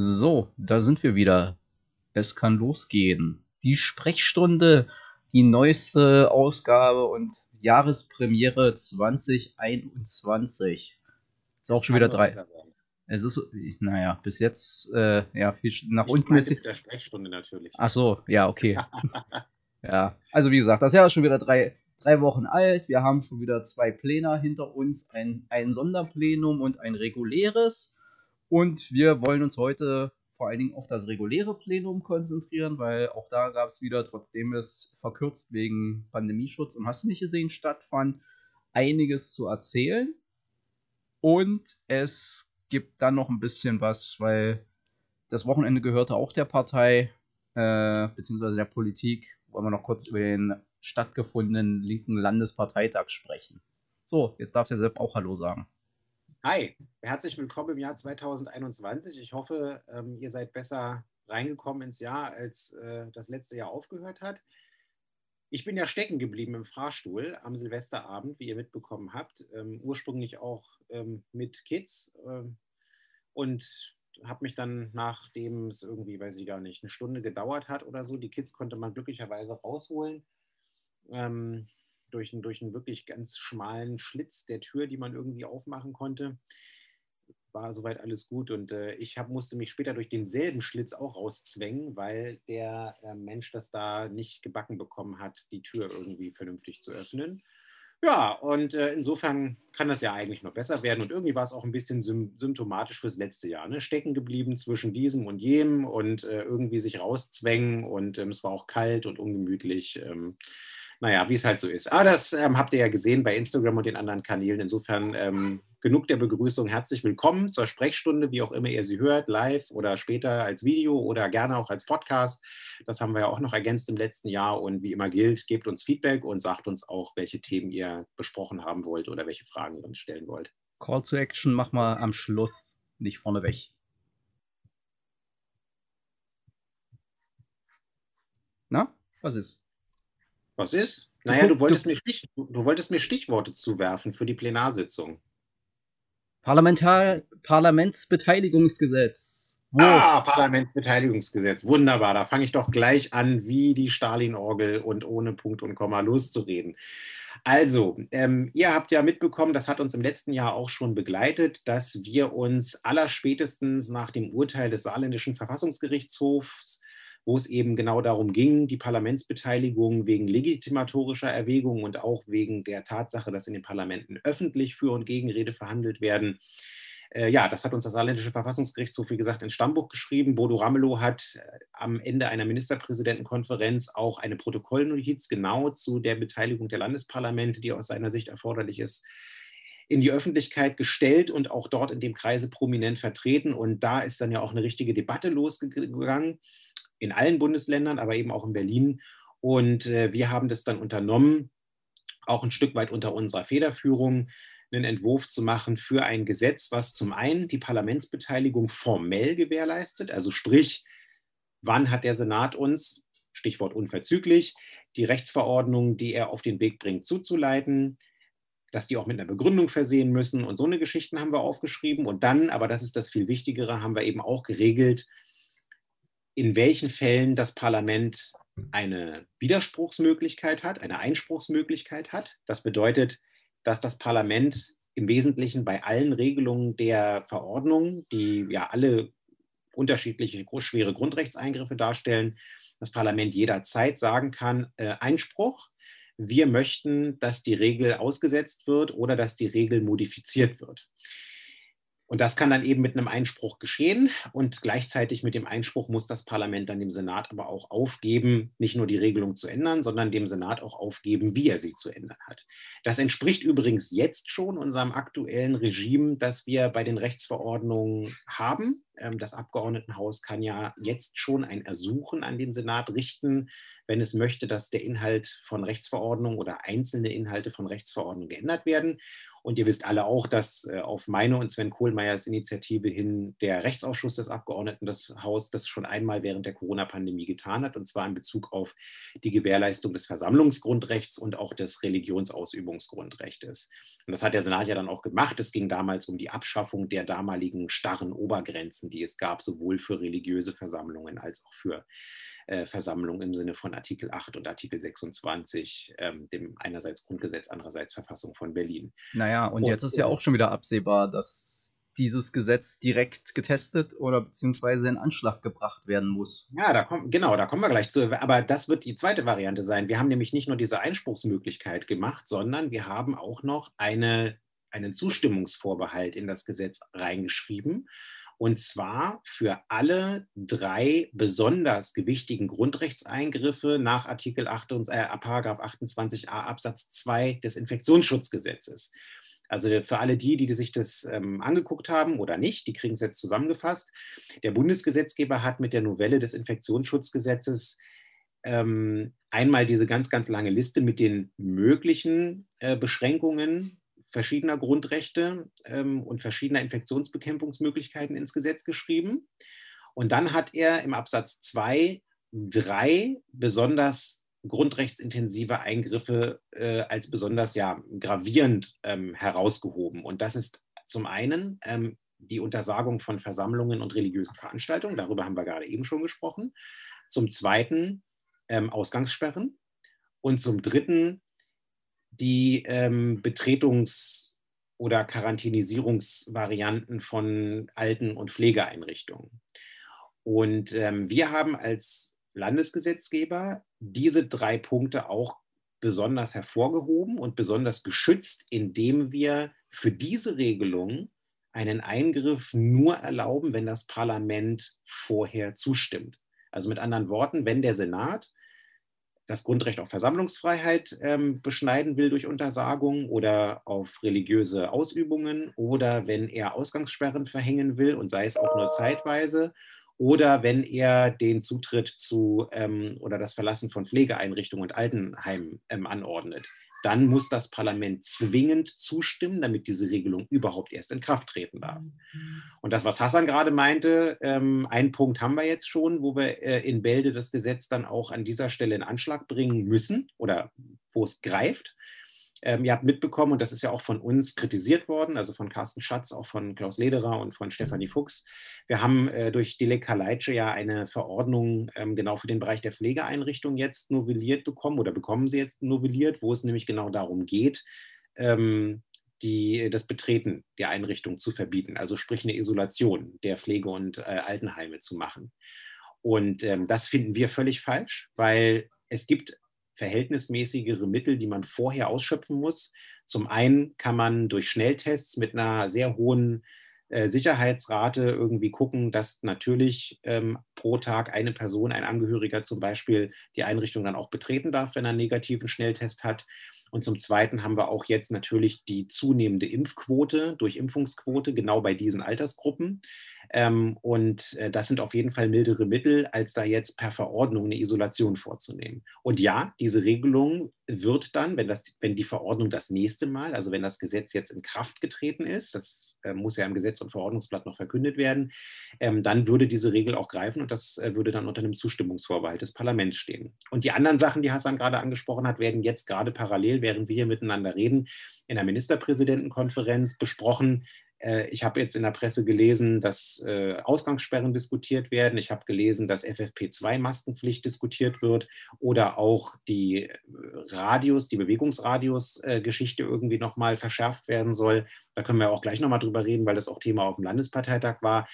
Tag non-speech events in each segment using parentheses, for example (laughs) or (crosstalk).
So, da sind wir wieder. Es kann losgehen. Die Sprechstunde, die neueste Ausgabe und Jahrespremiere 2021. Ist auch schon wieder drei. Es ist, naja, bis jetzt, äh, ja, viel nach ich unten ist. der Sprechstunde natürlich. Ach so, ja, okay. (laughs) ja, also wie gesagt, das Jahr ist schon wieder drei, drei Wochen alt. Wir haben schon wieder zwei Pläne hinter uns: ein, ein Sonderplenum und ein reguläres. Und wir wollen uns heute vor allen Dingen auf das reguläre Plenum konzentrieren, weil auch da gab es wieder, trotzdem es verkürzt wegen Pandemieschutz und hast du nicht gesehen stattfand, einiges zu erzählen. Und es gibt dann noch ein bisschen was, weil das Wochenende gehörte auch der Partei, äh, beziehungsweise der Politik. Wollen wir noch kurz über den stattgefundenen linken Landesparteitag sprechen. So, jetzt darf der Sepp auch Hallo sagen. Hi, herzlich willkommen im Jahr 2021. Ich hoffe, ähm, ihr seid besser reingekommen ins Jahr, als äh, das letzte Jahr aufgehört hat. Ich bin ja stecken geblieben im Fahrstuhl am Silvesterabend, wie ihr mitbekommen habt. Ähm, ursprünglich auch ähm, mit Kids und habe mich dann, nachdem es irgendwie, weiß ich gar nicht, eine Stunde gedauert hat oder so, die Kids konnte man glücklicherweise rausholen. Ähm, durch, einen, durch einen wirklich ganz schmalen Schlitz der Tür, die man irgendwie aufmachen konnte. War soweit alles gut und äh, ich hab, musste mich später durch denselben Schlitz auch rauszwängen, weil der äh, Mensch das da nicht gebacken bekommen hat, die Tür irgendwie vernünftig zu öffnen. Ja, und äh, insofern kann das ja eigentlich noch besser werden. Und irgendwie war es auch ein bisschen symptomatisch fürs letzte Jahr. Ne? Stecken geblieben zwischen diesem und jenem und äh, irgendwie sich rauszwängen. Und ähm, es war auch kalt und ungemütlich. Ähm, naja, wie es halt so ist. Aber das ähm, habt ihr ja gesehen bei Instagram und den anderen Kanälen. Insofern ähm, genug der Begrüßung. Herzlich willkommen zur Sprechstunde, wie auch immer ihr sie hört, live oder später als Video oder gerne auch als Podcast. Das haben wir ja auch noch ergänzt im letzten Jahr. Und wie immer gilt, gebt uns Feedback und sagt uns auch, welche Themen ihr besprochen haben wollt oder welche Fragen ihr uns stellen wollt. Call to Action mach mal am Schluss, nicht vorneweg. Na, was ist? Was ist? Naja, du wolltest, mir Stich, du wolltest mir Stichworte zuwerfen für die Plenarsitzung. Parlamentar Parlamentsbeteiligungsgesetz. Wo? Ah, Parlamentsbeteiligungsgesetz. Wunderbar. Da fange ich doch gleich an, wie die Stalin-Orgel und ohne Punkt und Komma loszureden. Also, ähm, ihr habt ja mitbekommen, das hat uns im letzten Jahr auch schon begleitet, dass wir uns allerspätestens nach dem Urteil des saarländischen Verfassungsgerichtshofs wo es eben genau darum ging, die Parlamentsbeteiligung wegen legitimatorischer Erwägungen und auch wegen der Tatsache, dass in den Parlamenten öffentlich für und Gegenrede verhandelt werden. Äh, ja, das hat uns das saarländische Verfassungsgericht, wie gesagt, ins Stammbuch geschrieben. Bodo Ramelow hat äh, am Ende einer Ministerpräsidentenkonferenz auch eine Protokollnotiz genau zu der Beteiligung der Landesparlamente, die aus seiner Sicht erforderlich ist, in die Öffentlichkeit gestellt und auch dort in dem Kreise prominent vertreten. Und da ist dann ja auch eine richtige Debatte losgegangen in allen Bundesländern, aber eben auch in Berlin. Und äh, wir haben das dann unternommen, auch ein Stück weit unter unserer Federführung, einen Entwurf zu machen für ein Gesetz, was zum einen die Parlamentsbeteiligung formell gewährleistet, also sprich, wann hat der Senat uns, Stichwort unverzüglich, die Rechtsverordnungen, die er auf den Weg bringt, zuzuleiten, dass die auch mit einer Begründung versehen müssen und so eine Geschichten haben wir aufgeschrieben. Und dann, aber das ist das viel Wichtigere, haben wir eben auch geregelt, in welchen Fällen das Parlament eine Widerspruchsmöglichkeit hat, eine Einspruchsmöglichkeit hat. Das bedeutet, dass das Parlament im Wesentlichen bei allen Regelungen der Verordnung, die ja alle unterschiedliche schwere Grundrechtseingriffe darstellen, das Parlament jederzeit sagen kann, äh, Einspruch, wir möchten, dass die Regel ausgesetzt wird oder dass die Regel modifiziert wird. Und das kann dann eben mit einem Einspruch geschehen. Und gleichzeitig mit dem Einspruch muss das Parlament dann dem Senat aber auch aufgeben, nicht nur die Regelung zu ändern, sondern dem Senat auch aufgeben, wie er sie zu ändern hat. Das entspricht übrigens jetzt schon unserem aktuellen Regime, das wir bei den Rechtsverordnungen haben. Ähm, das Abgeordnetenhaus kann ja jetzt schon ein Ersuchen an den Senat richten, wenn es möchte, dass der Inhalt von Rechtsverordnungen oder einzelne Inhalte von Rechtsverordnungen geändert werden. Und ihr wisst alle auch, dass äh, auf meine und Sven Kohlmeiers Initiative hin der Rechtsausschuss des Abgeordneten des Hauses das schon einmal während der Corona-Pandemie getan hat, und zwar in Bezug auf die Gewährleistung des Versammlungsgrundrechts und auch des Religionsausübungsgrundrechts. Und das hat der Senat ja dann auch gemacht. Es ging damals um die Abschaffung der damaligen starren Obergrenzen, die es gab, sowohl für religiöse Versammlungen als auch für äh, Versammlung im Sinne von Artikel 8 und Artikel 26, ähm, dem einerseits Grundgesetz, andererseits Verfassung von Berlin. Naja, und, und jetzt ist ja auch schon wieder absehbar, dass dieses Gesetz direkt getestet oder beziehungsweise in Anschlag gebracht werden muss. Ja, da kommt, genau, da kommen wir gleich zu. Aber das wird die zweite Variante sein. Wir haben nämlich nicht nur diese Einspruchsmöglichkeit gemacht, sondern wir haben auch noch eine, einen Zustimmungsvorbehalt in das Gesetz reingeschrieben. Und zwar für alle drei besonders gewichtigen Grundrechtseingriffe nach Artikel 8 und, äh, 28a Absatz 2 des Infektionsschutzgesetzes. Also für alle die, die sich das ähm, angeguckt haben oder nicht, die kriegen es jetzt zusammengefasst. Der Bundesgesetzgeber hat mit der Novelle des Infektionsschutzgesetzes ähm, einmal diese ganz, ganz lange Liste mit den möglichen äh, Beschränkungen verschiedener Grundrechte ähm, und verschiedener Infektionsbekämpfungsmöglichkeiten ins Gesetz geschrieben. Und dann hat er im Absatz 2 drei besonders grundrechtsintensive Eingriffe äh, als besonders ja, gravierend ähm, herausgehoben. Und das ist zum einen ähm, die Untersagung von Versammlungen und religiösen Veranstaltungen, darüber haben wir gerade eben schon gesprochen. Zum zweiten ähm, Ausgangssperren. Und zum dritten die ähm, Betretungs- oder Quarantänisierungsvarianten von Alten- und Pflegeeinrichtungen. Und ähm, wir haben als Landesgesetzgeber diese drei Punkte auch besonders hervorgehoben und besonders geschützt, indem wir für diese Regelung einen Eingriff nur erlauben, wenn das Parlament vorher zustimmt. Also mit anderen Worten, wenn der Senat das Grundrecht auf Versammlungsfreiheit ähm, beschneiden will durch Untersagung oder auf religiöse Ausübungen oder wenn er Ausgangssperren verhängen will und sei es auch nur zeitweise oder wenn er den Zutritt zu ähm, oder das Verlassen von Pflegeeinrichtungen und Altenheimen ähm, anordnet dann muss das Parlament zwingend zustimmen, damit diese Regelung überhaupt erst in Kraft treten darf. Mhm. Und das, was Hassan gerade meinte, ähm, einen Punkt haben wir jetzt schon, wo wir äh, in Bälde das Gesetz dann auch an dieser Stelle in Anschlag bringen müssen oder wo es greift. Ähm, ihr habt mitbekommen, und das ist ja auch von uns kritisiert worden, also von Carsten Schatz, auch von Klaus Lederer und von Stefanie mhm. Fuchs. Wir haben äh, durch Dilek Kaleitsche ja eine Verordnung ähm, genau für den Bereich der Pflegeeinrichtung jetzt novelliert bekommen oder bekommen sie jetzt novelliert, wo es nämlich genau darum geht, ähm, die, das Betreten der Einrichtung zu verbieten, also sprich eine Isolation der Pflege- und äh, Altenheime zu machen. Und ähm, das finden wir völlig falsch, weil es gibt verhältnismäßigere Mittel, die man vorher ausschöpfen muss. Zum einen kann man durch Schnelltests mit einer sehr hohen äh, Sicherheitsrate irgendwie gucken, dass natürlich ähm, pro Tag eine Person, ein Angehöriger zum Beispiel, die Einrichtung dann auch betreten darf, wenn er einen negativen Schnelltest hat. Und zum Zweiten haben wir auch jetzt natürlich die zunehmende Impfquote durch Impfungsquote genau bei diesen Altersgruppen. Ähm, und äh, das sind auf jeden Fall mildere Mittel, als da jetzt per Verordnung eine Isolation vorzunehmen. Und ja, diese Regelung wird dann, wenn, das, wenn die Verordnung das nächste Mal, also wenn das Gesetz jetzt in Kraft getreten ist, das äh, muss ja im Gesetz und Verordnungsblatt noch verkündet werden, ähm, dann würde diese Regel auch greifen und das äh, würde dann unter einem Zustimmungsvorbehalt des Parlaments stehen. Und die anderen Sachen, die Hassan gerade angesprochen hat, werden jetzt gerade parallel, während wir hier miteinander reden, in der Ministerpräsidentenkonferenz besprochen. Äh, ich habe jetzt in der Presse gelesen, dass äh, Ausgangssperren diskutiert werden. Ich habe gelesen, dass FFP2-Maskenpflicht diskutiert wird oder auch die äh, Radius, die Bewegungsradius-Geschichte irgendwie nochmal verschärft werden soll. Da können wir auch gleich nochmal drüber reden, weil das auch Thema auf dem Landesparteitag war.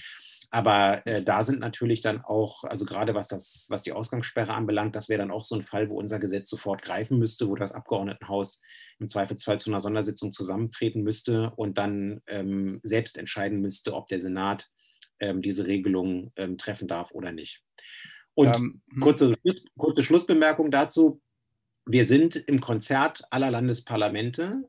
Aber äh, da sind natürlich dann auch, also gerade was, das, was die Ausgangssperre anbelangt, das wäre dann auch so ein Fall, wo unser Gesetz sofort greifen müsste, wo das Abgeordnetenhaus im Zweifelsfall zu einer Sondersitzung zusammentreten müsste und dann ähm, selbst entscheiden müsste, ob der Senat ähm, diese Regelung ähm, treffen darf oder nicht. Und ähm, hm. kurze, kurze Schlussbemerkung dazu. Wir sind im Konzert aller Landesparlamente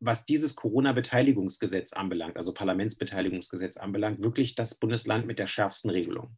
was dieses Corona-Beteiligungsgesetz anbelangt, also Parlamentsbeteiligungsgesetz anbelangt, wirklich das Bundesland mit der schärfsten Regelung.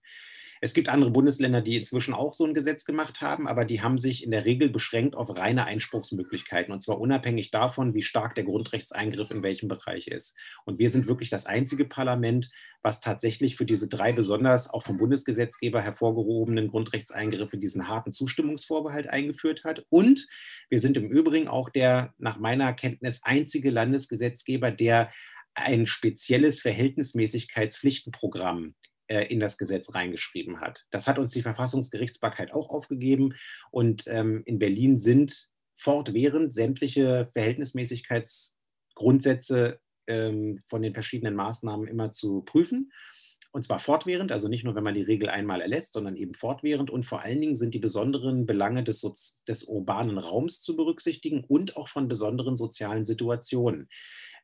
Es gibt andere Bundesländer, die inzwischen auch so ein Gesetz gemacht haben, aber die haben sich in der Regel beschränkt auf reine Einspruchsmöglichkeiten und zwar unabhängig davon, wie stark der Grundrechtseingriff in welchem Bereich ist. Und wir sind wirklich das einzige Parlament, was tatsächlich für diese drei besonders auch vom Bundesgesetzgeber hervorgehobenen Grundrechtseingriffe diesen harten Zustimmungsvorbehalt eingeführt hat. Und wir sind im Übrigen auch der nach meiner Kenntnis einzige Landesgesetzgeber, der ein spezielles Verhältnismäßigkeitspflichtenprogramm in das Gesetz reingeschrieben hat. Das hat uns die Verfassungsgerichtsbarkeit auch aufgegeben. Und ähm, in Berlin sind fortwährend sämtliche Verhältnismäßigkeitsgrundsätze ähm, von den verschiedenen Maßnahmen immer zu prüfen. Und zwar fortwährend, also nicht nur, wenn man die Regel einmal erlässt, sondern eben fortwährend. Und vor allen Dingen sind die besonderen Belange des, des urbanen Raums zu berücksichtigen und auch von besonderen sozialen Situationen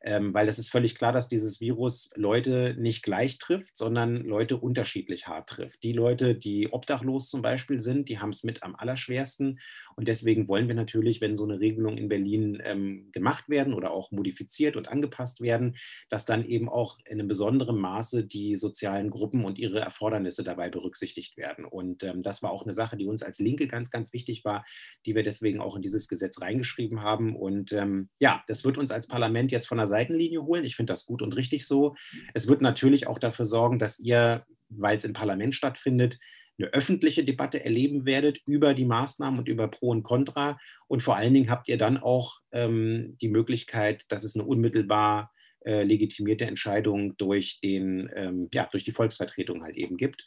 ähm, weil es ist völlig klar, dass dieses Virus Leute nicht gleich trifft, sondern Leute unterschiedlich hart trifft. Die Leute, die obdachlos zum Beispiel sind, die haben es mit am allerschwersten. Und deswegen wollen wir natürlich, wenn so eine Regelung in Berlin ähm, gemacht werden oder auch modifiziert und angepasst werden, dass dann eben auch in einem besonderen Maße die sozialen Gruppen und ihre Erfordernisse dabei berücksichtigt werden. Und ähm, das war auch eine Sache, die uns als Linke ganz, ganz wichtig war, die wir deswegen auch in dieses Gesetz reingeschrieben haben. Und ähm, ja, das wird uns als Parlament jetzt von der Seite Seitenlinie holen. Ich finde das gut und richtig so. Es wird natürlich auch dafür sorgen, dass ihr, weil es im Parlament stattfindet, eine öffentliche Debatte erleben werdet über die Maßnahmen und über Pro und Contra. Und vor allen Dingen habt ihr dann auch ähm, die Möglichkeit, dass es eine unmittelbar äh, legitimierte Entscheidung durch, den, ähm, ja, durch die Volksvertretung halt eben gibt.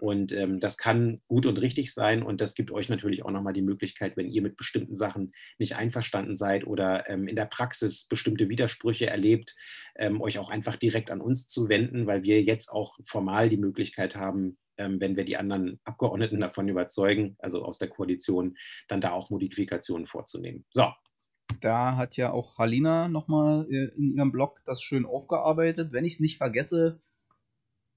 Und ähm, das kann gut und richtig sein und das gibt euch natürlich auch nochmal die Möglichkeit, wenn ihr mit bestimmten Sachen nicht einverstanden seid oder ähm, in der Praxis bestimmte Widersprüche erlebt, ähm, euch auch einfach direkt an uns zu wenden, weil wir jetzt auch formal die Möglichkeit haben, ähm, wenn wir die anderen Abgeordneten davon überzeugen, also aus der Koalition, dann da auch Modifikationen vorzunehmen. So, da hat ja auch Halina nochmal äh, in ihrem Blog das schön aufgearbeitet. Wenn ich es nicht vergesse,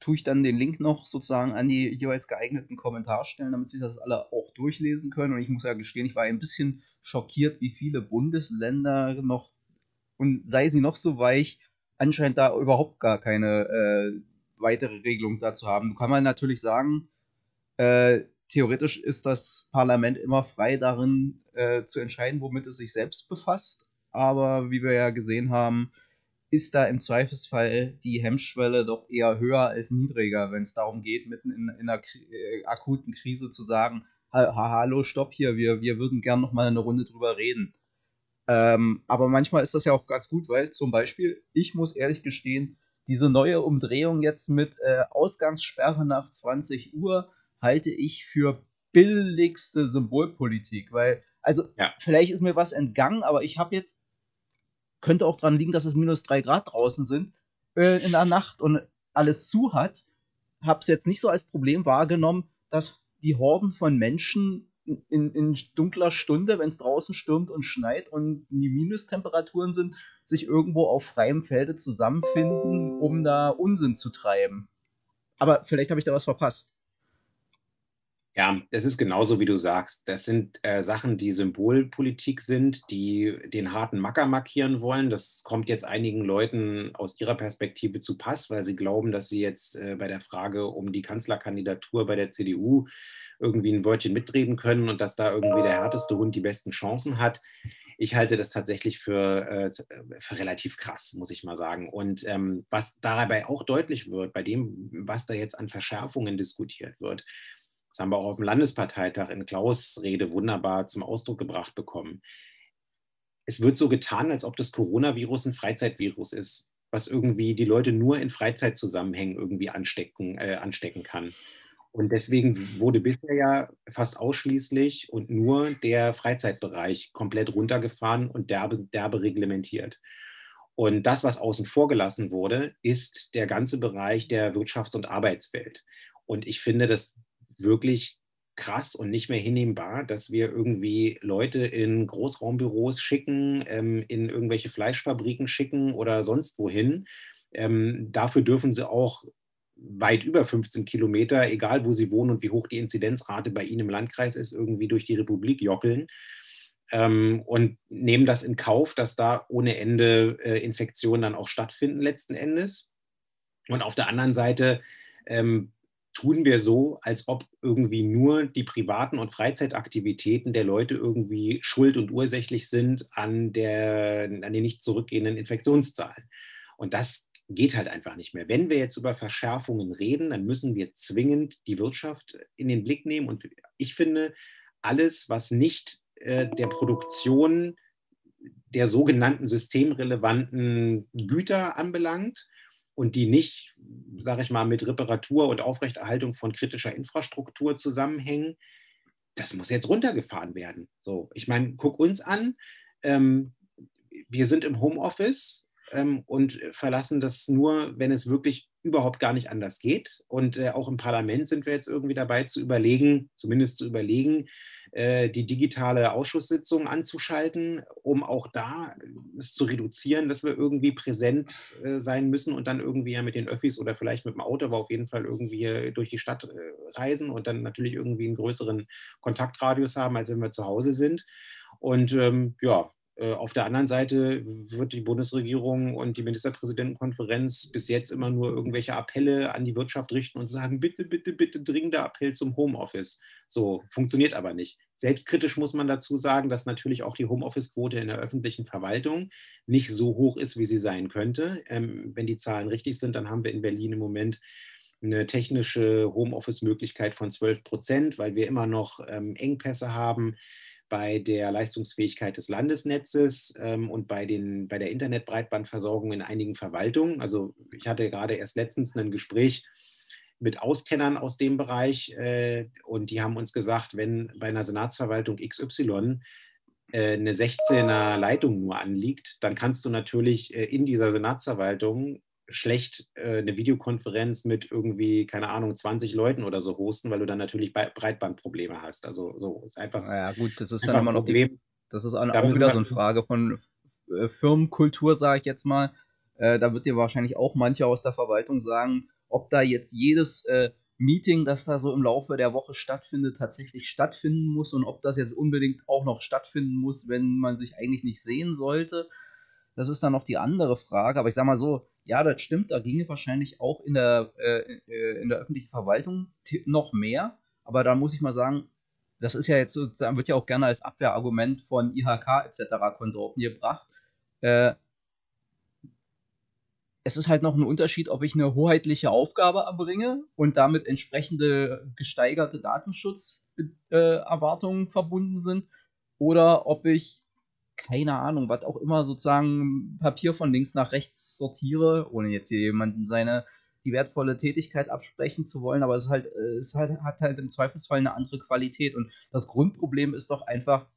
tue ich dann den Link noch sozusagen an die jeweils geeigneten Kommentarstellen, damit sich das alle auch durchlesen können. Und ich muss ja gestehen, ich war ein bisschen schockiert, wie viele Bundesländer noch, und sei sie noch so weich, anscheinend da überhaupt gar keine äh, weitere Regelung dazu haben. Kann man natürlich sagen, äh, theoretisch ist das Parlament immer frei darin äh, zu entscheiden, womit es sich selbst befasst. Aber wie wir ja gesehen haben, ist da im Zweifelsfall die Hemmschwelle doch eher höher als niedriger, wenn es darum geht, mitten in, in einer äh, akuten Krise zu sagen, ha hallo, stopp hier, wir, wir würden gern noch mal eine Runde drüber reden. Ähm, aber manchmal ist das ja auch ganz gut, weil zum Beispiel, ich muss ehrlich gestehen, diese neue Umdrehung jetzt mit äh, Ausgangssperre nach 20 Uhr halte ich für billigste Symbolpolitik, weil, also ja. vielleicht ist mir was entgangen, aber ich habe jetzt könnte auch daran liegen, dass es minus drei Grad draußen sind äh, in der Nacht und alles zu hat. Habe es jetzt nicht so als Problem wahrgenommen, dass die Horden von Menschen in, in dunkler Stunde, wenn es draußen stürmt und schneit und die Minustemperaturen sind, sich irgendwo auf freiem Felde zusammenfinden, um da Unsinn zu treiben. Aber vielleicht habe ich da was verpasst. Ja, es ist genauso, wie du sagst. Das sind äh, Sachen, die Symbolpolitik sind, die den harten Macker markieren wollen. Das kommt jetzt einigen Leuten aus ihrer Perspektive zu Pass, weil sie glauben, dass sie jetzt äh, bei der Frage um die Kanzlerkandidatur bei der CDU irgendwie ein Wörtchen mitreden können und dass da irgendwie der härteste Hund die besten Chancen hat. Ich halte das tatsächlich für, äh, für relativ krass, muss ich mal sagen. Und ähm, was dabei auch deutlich wird, bei dem, was da jetzt an Verschärfungen diskutiert wird, das haben wir auch auf dem Landesparteitag in Klaus Rede wunderbar zum Ausdruck gebracht bekommen. Es wird so getan, als ob das Coronavirus ein Freizeitvirus ist, was irgendwie die Leute nur in Freizeitzusammenhängen irgendwie anstecken, äh, anstecken kann. Und deswegen wurde bisher ja fast ausschließlich und nur der Freizeitbereich komplett runtergefahren und derbe, derbe reglementiert. Und das, was außen vor gelassen wurde, ist der ganze Bereich der Wirtschafts- und Arbeitswelt. Und ich finde, das wirklich krass und nicht mehr hinnehmbar, dass wir irgendwie Leute in Großraumbüros schicken, ähm, in irgendwelche Fleischfabriken schicken oder sonst wohin. Ähm, dafür dürfen sie auch weit über 15 Kilometer, egal wo sie wohnen und wie hoch die Inzidenzrate bei ihnen im Landkreis ist, irgendwie durch die Republik jockeln ähm, und nehmen das in Kauf, dass da ohne Ende äh, Infektionen dann auch stattfinden letzten Endes. Und auf der anderen Seite ähm, tun wir so, als ob irgendwie nur die privaten und Freizeitaktivitäten der Leute irgendwie schuld und ursächlich sind an, der, an den nicht zurückgehenden Infektionszahlen. Und das geht halt einfach nicht mehr. Wenn wir jetzt über Verschärfungen reden, dann müssen wir zwingend die Wirtschaft in den Blick nehmen. Und ich finde, alles, was nicht äh, der Produktion der sogenannten systemrelevanten Güter anbelangt und die nicht, sage ich mal, mit Reparatur und Aufrechterhaltung von kritischer Infrastruktur zusammenhängen, das muss jetzt runtergefahren werden. So, ich meine, guck uns an. Ähm, wir sind im Homeoffice ähm, und verlassen das nur, wenn es wirklich überhaupt gar nicht anders geht. Und äh, auch im Parlament sind wir jetzt irgendwie dabei zu überlegen, zumindest zu überlegen, die digitale Ausschusssitzung anzuschalten, um auch da es zu reduzieren, dass wir irgendwie präsent äh, sein müssen und dann irgendwie ja mit den Öffis oder vielleicht mit dem Auto, aber auf jeden Fall irgendwie durch die Stadt äh, reisen und dann natürlich irgendwie einen größeren Kontaktradius haben, als wenn wir zu Hause sind. Und ähm, ja, äh, auf der anderen Seite wird die Bundesregierung und die Ministerpräsidentenkonferenz bis jetzt immer nur irgendwelche Appelle an die Wirtschaft richten und sagen, bitte, bitte, bitte dringender Appell zum Homeoffice. So, funktioniert aber nicht. Selbstkritisch muss man dazu sagen, dass natürlich auch die Homeoffice-Quote in der öffentlichen Verwaltung nicht so hoch ist, wie sie sein könnte. Ähm, wenn die Zahlen richtig sind, dann haben wir in Berlin im Moment eine technische Homeoffice-Möglichkeit von 12 Prozent, weil wir immer noch ähm, Engpässe haben bei der Leistungsfähigkeit des Landesnetzes ähm, und bei, den, bei der Internetbreitbandversorgung in einigen Verwaltungen. Also ich hatte gerade erst letztens ein Gespräch mit Auskennern aus dem Bereich äh, und die haben uns gesagt, wenn bei einer Senatsverwaltung XY äh, eine 16er Leitung nur anliegt, dann kannst du natürlich äh, in dieser Senatsverwaltung schlecht äh, eine Videokonferenz mit irgendwie, keine Ahnung, 20 Leuten oder so hosten, weil du dann natürlich Breitbandprobleme hast. Also so ist einfach. Ja, gut, das ist dann immer noch die, das ist auch, auch wieder so eine Frage von äh, Firmenkultur, sage ich jetzt mal. Äh, da wird dir wahrscheinlich auch manche aus der Verwaltung sagen, ob da jetzt jedes Meeting, das da so im Laufe der Woche stattfindet, tatsächlich stattfinden muss und ob das jetzt unbedingt auch noch stattfinden muss, wenn man sich eigentlich nicht sehen sollte. Das ist dann noch die andere Frage. Aber ich sag mal so, ja, das stimmt, da ginge wahrscheinlich auch in der, äh, äh in der öffentlichen Verwaltung noch mehr. Aber da muss ich mal sagen, das ist ja jetzt sozusagen, wird ja auch gerne als Abwehrargument von IHK etc. Konsorten gebracht. Äh, es ist halt noch ein Unterschied, ob ich eine hoheitliche Aufgabe erbringe und damit entsprechende gesteigerte Datenschutzerwartungen äh, verbunden sind oder ob ich keine Ahnung, was auch immer sozusagen Papier von links nach rechts sortiere, ohne jetzt hier jemanden seine die wertvolle Tätigkeit absprechen zu wollen, aber es, halt, äh, es halt, hat halt im Zweifelsfall eine andere Qualität. Und das Grundproblem ist doch einfach,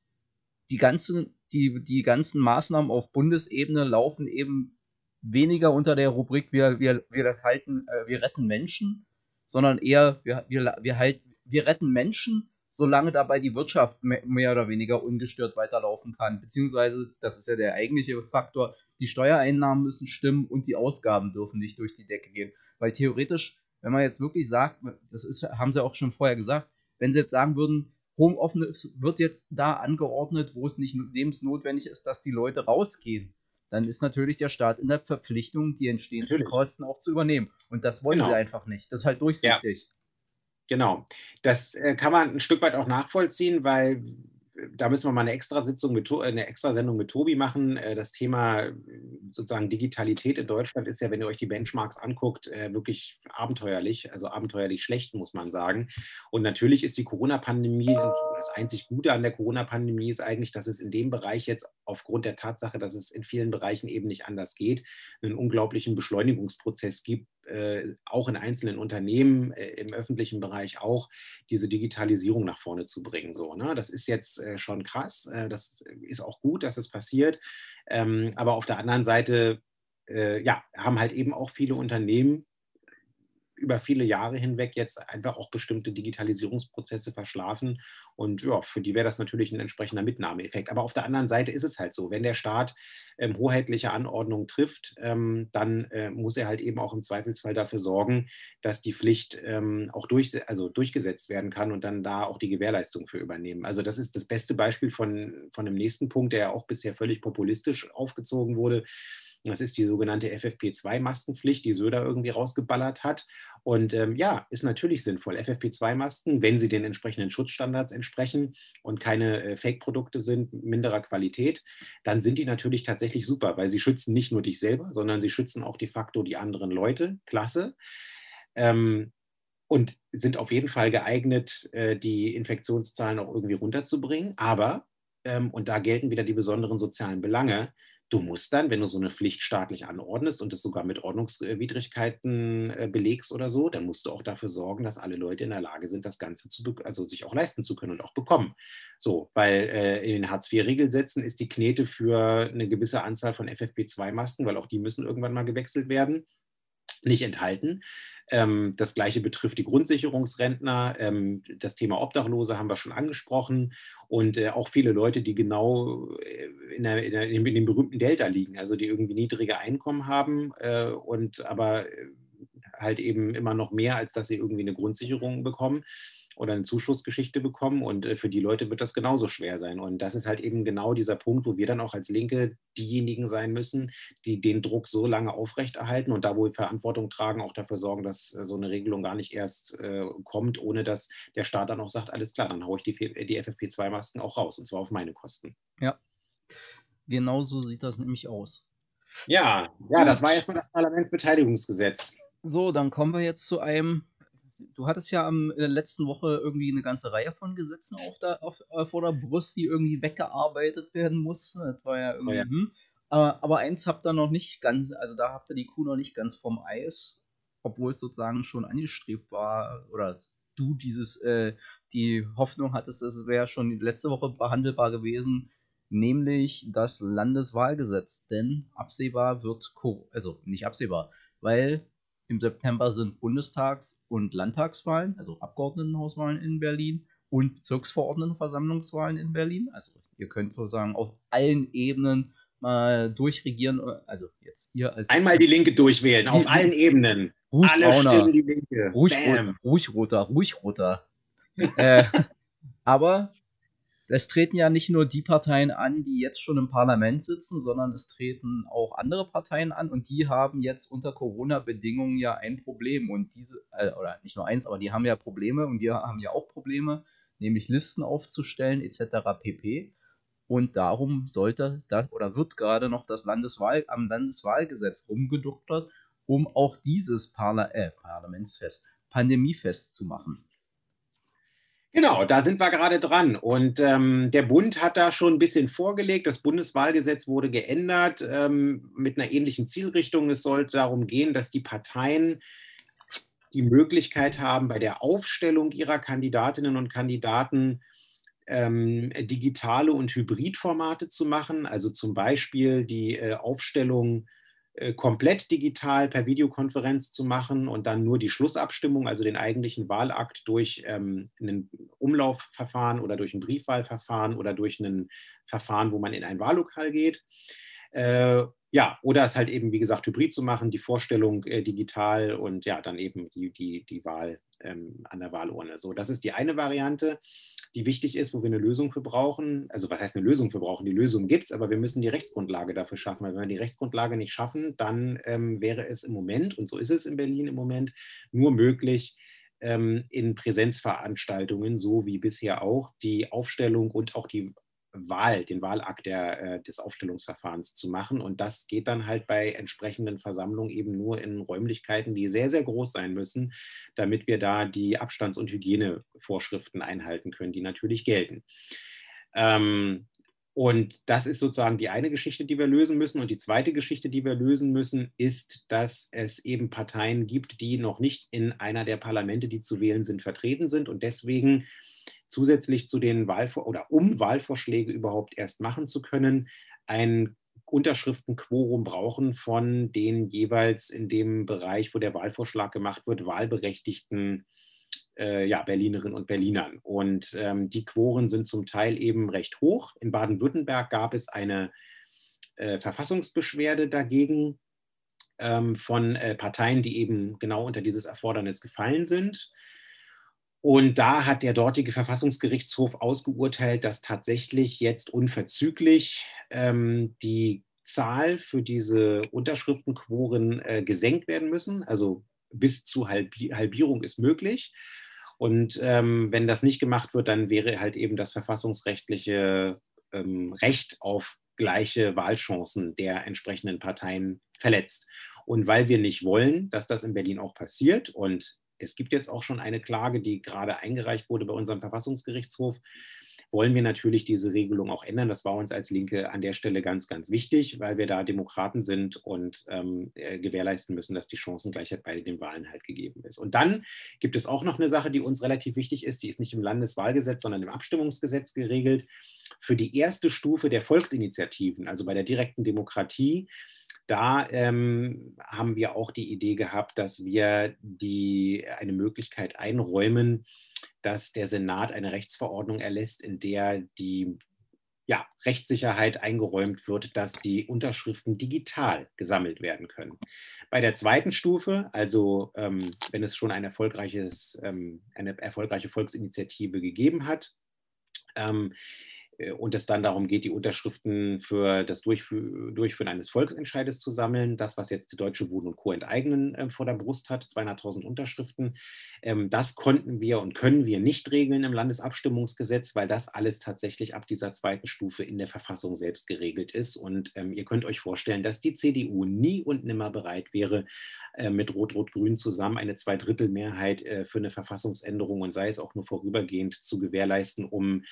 die ganzen, die, die ganzen Maßnahmen auf Bundesebene laufen eben weniger unter der Rubrik, wir, wir, wir, halten, äh, wir retten Menschen, sondern eher, wir, wir, wir, halt, wir retten Menschen solange dabei die Wirtschaft mehr oder weniger ungestört weiterlaufen kann. Beziehungsweise, das ist ja der eigentliche Faktor, die Steuereinnahmen müssen stimmen und die Ausgaben dürfen nicht durch die Decke gehen. Weil theoretisch, wenn man jetzt wirklich sagt, das ist, haben sie auch schon vorher gesagt, wenn sie jetzt sagen würden, Homeoffice wird jetzt da angeordnet, wo es nicht lebensnotwendig ist, dass die Leute rausgehen, dann ist natürlich der Staat in der Verpflichtung, die entstehenden natürlich. Kosten auch zu übernehmen. Und das wollen genau. sie einfach nicht. Das ist halt durchsichtig. Ja. Genau. Das äh, kann man ein Stück weit auch nachvollziehen, weil da müssen wir mal eine extra Sitzung mit eine extra Sendung mit Tobi machen. Äh, das Thema sozusagen Digitalität in Deutschland ist ja, wenn ihr euch die Benchmarks anguckt, äh, wirklich abenteuerlich, also abenteuerlich schlecht, muss man sagen. Und natürlich ist die Corona-Pandemie, das einzig Gute an der Corona-Pandemie ist eigentlich, dass es in dem Bereich jetzt aufgrund der Tatsache, dass es in vielen Bereichen eben nicht anders geht, einen unglaublichen Beschleunigungsprozess gibt, äh, auch in einzelnen Unternehmen, äh, im öffentlichen Bereich auch, diese Digitalisierung nach vorne zu bringen. So, ne? Das ist jetzt äh, schon krass. Äh, das ist auch gut, dass es passiert. Ähm, aber auf der anderen Seite äh, ja, haben halt eben auch viele Unternehmen über viele Jahre hinweg jetzt einfach auch bestimmte Digitalisierungsprozesse verschlafen. Und ja, für die wäre das natürlich ein entsprechender Mitnahmeeffekt. Aber auf der anderen Seite ist es halt so, wenn der Staat ähm, hoheitliche Anordnungen trifft, ähm, dann äh, muss er halt eben auch im Zweifelsfall dafür sorgen, dass die Pflicht ähm, auch durch, also durchgesetzt werden kann und dann da auch die Gewährleistung für übernehmen. Also das ist das beste Beispiel von, von dem nächsten Punkt, der auch bisher völlig populistisch aufgezogen wurde Das ist die sogenannte FFP2-Maskenpflicht, die Söder irgendwie rausgeballert hat. Und ähm, ja, ist natürlich sinnvoll. FFP2-Masken, wenn sie den entsprechenden Schutzstandards entsprechen und keine äh, Fake-Produkte sind minderer Qualität, dann sind die natürlich tatsächlich super, weil sie schützen nicht nur dich selber, sondern sie schützen auch de facto die anderen Leute. Klasse. Ähm, und sind auf jeden Fall geeignet, äh, die Infektionszahlen auch irgendwie runterzubringen. Aber, ähm, und da gelten wieder die besonderen sozialen Belange, du musst dann, wenn du so eine Pflicht staatlich anordnest und es sogar mit Ordnungswidrigkeiten äh, belegst oder so, dann musst du auch dafür sorgen, dass alle Leute in der Lage sind, das Ganze zu, also sich auch leisten zu können und auch bekommen. So, weil äh, in den Hartz-IV-Regelsätzen ist die Knete für eine gewisse Anzahl von FFP2-Masken, weil auch die müssen irgendwann mal gewechselt werden, nicht enthalten. Ähm, das gleiche betrifft die Grundsicherungsrentner. Ähm, das Thema Obdachlose haben wir schon angesprochen und äh, auch viele Leute, die genau äh, in, der, in, der, in, dem berühmten Delta liegen, also die irgendwie niedrige Einkommen haben äh, und aber halt eben immer noch mehr, als dass sie irgendwie eine Grundsicherung bekommen oder eine Zuschussgeschichte bekommen. Und äh, für die Leute wird das genauso schwer sein. Und das ist halt eben genau dieser Punkt, wo wir dann auch als Linke diejenigen sein müssen, die den Druck so lange aufrechterhalten und da, wo wir Verantwortung tragen, auch dafür sorgen, dass äh, so eine Regelung gar nicht erst äh, kommt, ohne dass der Staat dann auch sagt, alles klar, dann haue ich die, die FFP2-Masken auch raus und zwar auf meine Kosten. Ja, genau so sieht das nämlich aus. Ja, ja, das war erstmal das Parlamentsbeteiligungsgesetz. So, dann kommen wir jetzt zu einem du hattest ja am, in der letzten Woche irgendwie eine ganze Reihe von Gesetzen auf der, auf, äh, vor der Brust, die irgendwie weggearbeitet werden mussten. Das war ja irgendwie. Oh ja. Hm. Aber, aber eins habt ihr noch nicht ganz, also da habt ihr die Kuh noch nicht ganz vom Eis, obwohl es sozusagen schon angestrebt war, oder du dieses, äh, die Hoffnung hattest, es wäre schon letzte Woche behandelbar gewesen, nämlich das Landeswahlgesetz. Denn absehbar wird, also nicht absehbar, weil im September sind Bundestags- und Landtagswahlen, also Abgeordnetenhauswahlen in Berlin und Bezirksverordnetenversammlungswahlen in Berlin. Also ihr könnt sozusagen auf allen Ebenen mal durchregieren. Also jetzt ihr als. Einmal die Linke durchwählen, auf allen Ebenen. Ruhig Alle stimmen die Linke. Ruhig, ruhig roter, ruhig roter. äh, (laughs) aber es treten ja nicht nur die Parteien an, die jetzt schon im Parlament sitzen, sondern es treten auch andere Parteien an und die haben jetzt unter Corona-Bedingungen ja ein Problem und diese, äh, oder nicht nur eins, aber die haben ja Probleme und wir haben ja auch Probleme, nämlich Listen aufzustellen etc. pp. Und darum sollte das oder wird gerade noch das Landeswahl, am Landeswahlgesetz rumgedoktert, um auch dieses Parla äh, Parlamentsfest, Pandemiefest zu machen. Genau, da sind wir gerade dran. Und ähm, der Bund hat da schon ein bisschen vorgelegt. Das Bundeswahlgesetz wurde geändert ähm, mit einer ähnlichen Zielrichtung. Es sollte darum gehen, dass die Parteien die Möglichkeit haben, bei der Aufstellung ihrer Kandidatinnen und Kandidaten ähm, digitale und Hybridformate zu machen. Also zum Beispiel die äh, Aufstellung komplett digital per Videokonferenz zu machen und dann nur die Schlussabstimmung, also den eigentlichen Wahlakt durch ähm, ein Umlaufverfahren oder durch ein Briefwahlverfahren oder durch ein Verfahren, wo man in ein Wahllokal geht. Äh, ja, oder es halt eben, wie gesagt, hybrid zu machen, die Vorstellung äh, digital und ja, dann eben die, die, die Wahl ähm, an der Wahlurne. So, das ist die eine Variante, die wichtig ist, wo wir eine Lösung für brauchen. Also was heißt eine Lösung für brauchen? Die Lösung gibt es, aber wir müssen die Rechtsgrundlage dafür schaffen. Weil wenn wir die Rechtsgrundlage nicht schaffen, dann ähm, wäre es im Moment, und so ist es in Berlin im Moment, nur möglich, ähm, in Präsenzveranstaltungen, so wie bisher auch, die Aufstellung und auch die Wahl, den Wahlakt der, äh, des Aufstellungsverfahrens zu machen. Und das geht dann halt bei entsprechenden Versammlungen eben nur in Räumlichkeiten, die sehr, sehr groß sein müssen, damit wir da die Abstands- und Hygienevorschriften einhalten können, die natürlich gelten. Ähm, und das ist sozusagen die eine Geschichte, die wir lösen müssen. Und die zweite Geschichte, die wir lösen müssen, ist, dass es eben Parteien gibt, die noch nicht in einer der Parlamente, die zu wählen sind, vertreten sind und deswegen zusätzlich zu den Wahlvor oder um Wahlvorschläge überhaupt erst machen zu können, ein Unterschriftenquorum brauchen von den jeweils in dem Bereich, wo der Wahlvorschlag gemacht wird, wahlberechtigten äh, ja, Berlinerinnen und Berlinern. Und ähm, die Quoren sind zum Teil eben recht hoch. In Baden-Württemberg gab es eine äh, Verfassungsbeschwerde dagegen ähm, von äh, Parteien, die eben genau unter dieses Erfordernis gefallen sind. Und da hat der dortige Verfassungsgerichtshof ausgeurteilt, dass tatsächlich jetzt unverzüglich ähm, die Zahl für diese Unterschriftenquoren äh, gesenkt werden müssen. Also bis zu Halbierung ist möglich. Und ähm, wenn das nicht gemacht wird, dann wäre halt eben das verfassungsrechtliche ähm, Recht auf gleiche Wahlchancen der entsprechenden Parteien verletzt. Und weil wir nicht wollen, dass das in Berlin auch passiert und es gibt jetzt auch schon eine Klage, die gerade eingereicht wurde bei unserem Verfassungsgerichtshof, wollen wir natürlich diese Regelung auch ändern. Das war uns als Linke an der Stelle ganz, ganz wichtig, weil wir da Demokraten sind und ähm, äh, gewährleisten müssen, dass die Chancengleichheit bei den Wahlen halt gegeben ist. Und dann gibt es auch noch eine Sache, die uns relativ wichtig ist. Die ist nicht im Landeswahlgesetz, sondern im Abstimmungsgesetz geregelt. Für die erste Stufe der Volksinitiativen, also bei der direkten Demokratie, da ähm, haben wir auch die Idee gehabt, dass wir die, eine Möglichkeit einräumen, dass der Senat eine Rechtsverordnung erlässt, in der die ja, Rechtssicherheit eingeräumt wird, dass die Unterschriften digital gesammelt werden können. Bei der zweiten Stufe, also ähm, wenn es schon ein ähm, eine erfolgreiche Volksinitiative gegeben hat, ähm, äh, und es dann darum geht, die Unterschriften für das Durchführen eines Volksentscheides zu sammeln. Das, was jetzt die Deutsche Wohnen und Co. enteignen äh, vor der Brust hat, 200.000 Unterschriften, ähm, das konnten wir und können wir nicht regeln im Landesabstimmungsgesetz, weil das alles tatsächlich ab dieser zweiten Stufe in der Verfassung selbst geregelt ist. Und ähm, ihr könnt euch vorstellen, dass die CDU nie und nimmer bereit wäre, äh, mit Rot-Rot-Grün zusammen eine Zweidrittelmehrheit äh, für eine Verfassungsänderung und sei es auch nur vorübergehend zu gewährleisten, um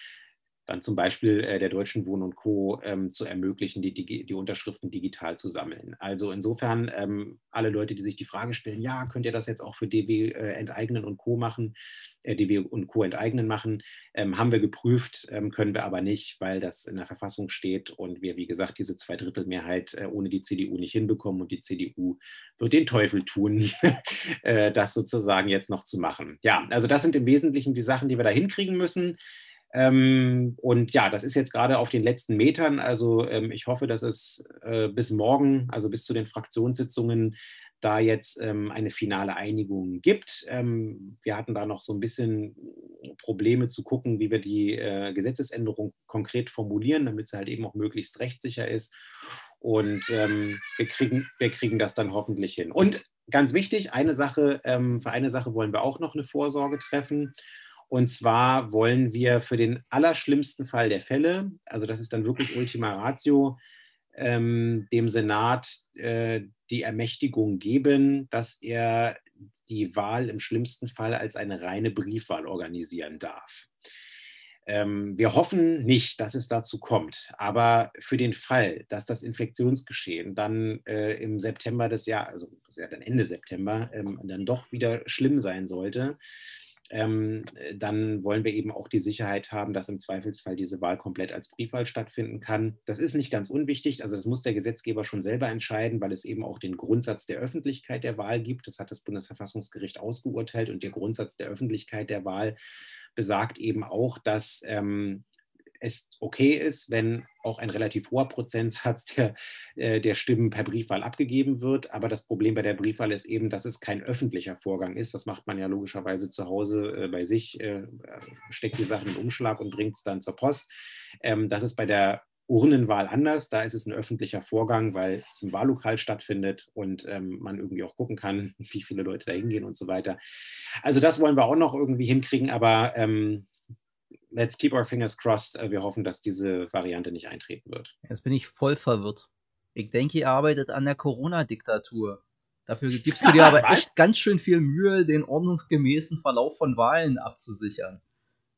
dann zum Beispiel äh, der Deutschen Wohnen und Co. Ähm, zu ermöglichen, die, die, die, Unterschriften digital zu sammeln. Also insofern ähm, alle Leute, die sich die Frage stellen, ja, könnt ihr das jetzt auch für DW äh, enteignen und Co. machen, äh, DW und Co. enteignen machen, ähm, haben wir geprüft, ähm, können wir aber nicht, weil das in der Verfassung steht und wir, wie gesagt, diese Zweidrittelmehrheit äh, ohne die CDU nicht hinbekommen und die CDU wird den Teufel tun, (laughs) äh, das sozusagen jetzt noch zu machen. Ja, also das sind im Wesentlichen die Sachen, die wir da hinkriegen müssen. Ähm, und ja, das ist jetzt gerade auf den letzten Metern. Also ähm, ich hoffe, dass es äh, bis morgen, also bis zu den Fraktionssitzungen, da jetzt ähm, eine finale Einigung gibt. Ähm, wir hatten da noch so ein bisschen Probleme zu gucken, wie wir die äh, Gesetzesänderung konkret formulieren, damit sie halt eben auch möglichst rechtssicher ist. Und ähm, wir, kriegen, wir kriegen das dann hoffentlich hin. Und ganz wichtig, eine Sache, ähm, für eine Sache wollen wir auch noch eine Vorsorge treffen. Und zwar wollen wir für den allerschlimmsten Fall der Fälle, also das ist dann wirklich Ultima Ratio, ähm, dem Senat äh, die Ermächtigung geben, dass er die Wahl im schlimmsten Fall als eine reine Briefwahl organisieren darf. Ähm, wir hoffen nicht, dass es dazu kommt, aber für den Fall, dass das Infektionsgeschehen dann äh, im September des Jahres, also ja dann Ende September, ähm, dann doch wieder schlimm sein sollte, ähm, dann wollen wir eben auch die Sicherheit haben, dass im Zweifelsfall diese Wahl komplett als Briefwahl stattfinden kann. Das ist nicht ganz unwichtig, also das muss der Gesetzgeber schon selber entscheiden, weil es eben auch den Grundsatz der Öffentlichkeit der Wahl gibt. Das hat das Bundesverfassungsgericht ausgeurteilt und der Grundsatz der Öffentlichkeit der Wahl besagt eben auch, dass ähm, es okay ist, wenn auch ein relativ hoher Prozentsatz der, äh, der Stimmen per Briefwahl abgegeben wird. Aber das Problem bei der Briefwahl ist eben, dass es kein öffentlicher Vorgang ist. Das macht man ja logischerweise zu Hause äh, bei sich, äh, steckt die Sachen in Umschlag und bringt es dann zur Post. Ähm, das ist bei der Urnenwahl anders. Da ist es ein öffentlicher Vorgang, weil es im Wahllokal stattfindet und ähm, man irgendwie auch gucken kann, (laughs) wie viele Leute da hingehen und so weiter. Also das wollen wir auch noch irgendwie hinkriegen, aber ähm, let's keep our fingers crossed. Äh, wir hoffen, dass diese Variante nicht eintreten wird. Jetzt bin ich voll verwirrt. Ich denke, ihr arbeitet an der Corona-Diktatur. Dafür gibst du dir (laughs) aber echt ganz schön viel Mühe, den ordnungsgemäßen Verlauf von Wahlen abzusichern.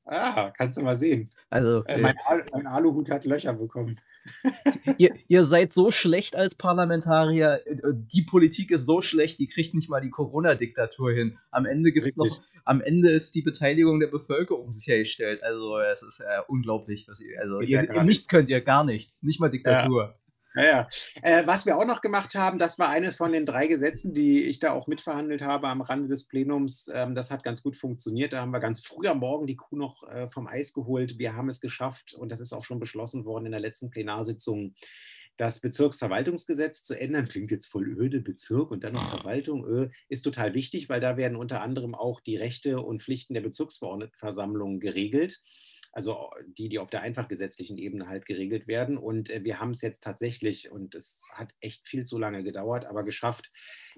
Ah, kannst du mal sehen. Also, äh, mein, Al mein Aluhut hat Löcher bekommen. (laughs) ihr, ihr, seid so schlecht als Parlamentarier, äh, die Politik ist so schlecht, die kriegt nicht mal die Corona-Diktatur hin. Am Ende gibt's noch, am Ende ist die Beteiligung der Bevölkerung sichergestellt. Also es ist äh, unglaublich, was ihr, also ihr, ihr nichts könnt ihr gar nichts, nicht mal Diktatur. Ja. Ja. Äh, was wir auch noch gemacht haben, das war eine von den drei Gesetzen, die ich da auch mitverhandelt habe am Rande des Plenums. Ähm, das hat ganz gut funktioniert. Da haben wir ganz früh am Morgen die Kuh noch äh, vom Eis geholt. Wir haben es geschafft und das ist auch schon beschlossen worden in der letzten Plenarsitzung, das Bezirksverwaltungsgesetz zu ändern. Klingt jetzt voll öde, Bezirk und dann noch Verwaltung, öh, ist total wichtig, weil da werden unter anderem auch die Rechte und Pflichten der Bezirksverordnetenversammlung geregelt. Also die, die auf der einfach gesetzlichen Ebene halt geregelt werden. Und äh, wir haben es jetzt tatsächlich, und es hat echt viel zu lange gedauert, aber geschafft,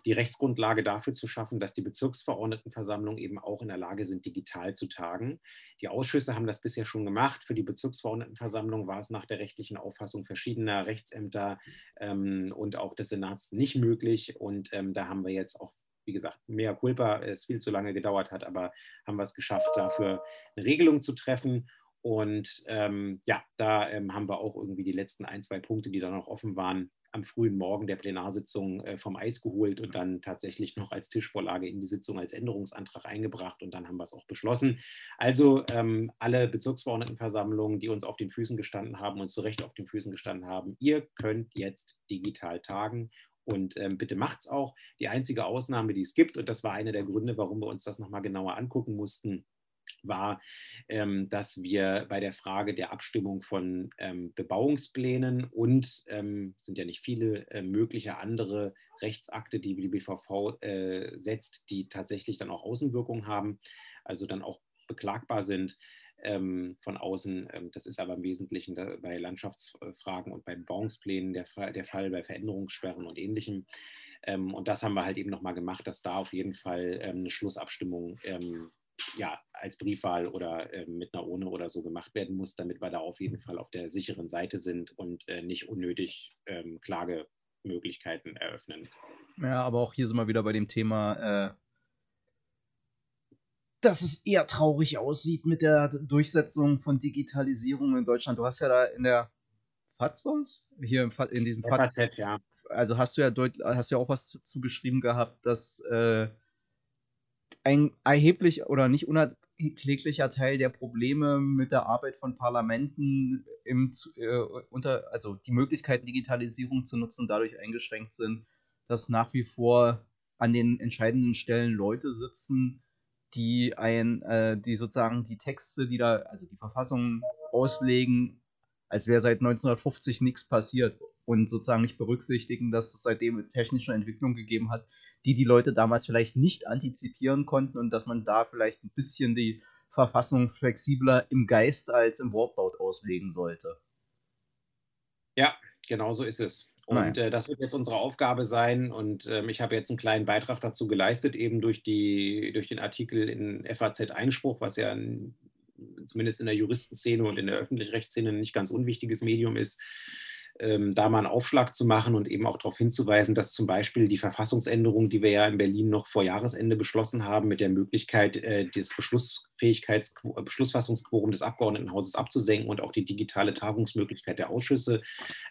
die Rechtsgrundlage dafür zu schaffen, dass die Bezirksverordnetenversammlungen eben auch in der Lage sind, digital zu tagen. Die Ausschüsse haben das bisher schon gemacht. Für die Bezirksverordnetenversammlung war es nach der rechtlichen Auffassung verschiedener Rechtsämter ähm, und auch des Senats nicht möglich. Und ähm, da haben wir jetzt auch wie gesagt, mehr Culpa, es viel zu lange gedauert hat, aber haben wir es geschafft, dafür eine Regelung zu treffen. Und ähm, ja, da ähm, haben wir auch irgendwie die letzten ein, zwei Punkte, die da noch offen waren, am frühen Morgen der Plenarsitzung äh, vom Eis geholt und dann tatsächlich noch als Tischvorlage in die Sitzung als Änderungsantrag eingebracht und dann haben wir es auch beschlossen. Also ähm, alle Bezirksverordnetenversammlungen, die uns auf den Füßen gestanden haben und zu Recht auf den Füßen gestanden haben, ihr könnt jetzt digital tagen und ähm, bitte macht's auch. Die einzige Ausnahme, die es gibt, und das war einer der Gründe, warum wir uns das nochmal genauer angucken mussten, war, ähm, dass wir bei der Frage der Abstimmung von ähm, Bebauungsplänen und ähm, sind ja nicht viele äh, mögliche andere Rechtsakte, die die BVV äh, setzt, die tatsächlich dann auch Außenwirkungen haben, also dann auch beklagbar sind ähm, von außen. Ähm, das ist aber im Wesentlichen bei Landschaftsfragen und bei Bebauungsplänen der, der Fall, bei Veränderungssperren und ähnlichem. Ähm, und das haben wir halt eben nochmal gemacht, dass da auf jeden Fall eine Schlussabstimmung ja, als Briefwahl oder äh, mit einer Urne oder so gemacht werden muss, damit wir da auf jeden Fall auf der sicheren Seite sind und äh, nicht unnötig ähm, Klagemöglichkeiten eröffnen. Ja, aber auch hier sind wir wieder bei dem Thema, äh, dass es eher traurig aussieht mit der Durchsetzung von Digitalisierung in Deutschland. Du hast ja da in der FATS was? Hier im, in diesem FATS. FAZ, ja. Also hast du ja, hast ja auch was zugeschrieben gehabt, dass äh, ein erheblich oder nicht unerkläglicher Teil der Probleme mit der Arbeit von Parlamenten im, äh, unter, also die Möglichkeiten, Digitalisierung zu nutzen, dadurch eingeschränkt sind, dass nach wie vor an den entscheidenden Stellen Leute sitzen, die ein, äh, die sozusagen die Texte, die da, also die Verfassung auslegen, als wäre seit 1950 nichts passiert und sozusagen nicht berücksichtigen, dass es seitdem technische Entwicklung gegeben hat, die die Leute damals vielleicht nicht antizipieren konnten und dass man da vielleicht ein bisschen die Verfassung flexibler im Geist als im Wortlaut auslegen sollte. Ja, genau so ist es. Und äh, das wird jetzt unsere Aufgabe sein. Und ähm, ich habe jetzt einen kleinen Beitrag dazu geleistet, eben durch, die, durch den Artikel in FAZ Einspruch, was ja ein, zumindest in der Juristenszene und in der Öffentlichrechtsszene ein nicht ganz unwichtiges Medium ist ähm, da mal einen Aufschlag zu machen und eben auch darauf hinzuweisen, dass zum Beispiel die Verfassungsänderung, die wir ja in Berlin noch vor Jahresende beschlossen haben, mit der Möglichkeit, äh, das Beschlussfähigkeits Beschlussfassungsquorum des Abgeordnetenhauses abzusenken und auch die digitale Tagungsmöglichkeit der Ausschüsse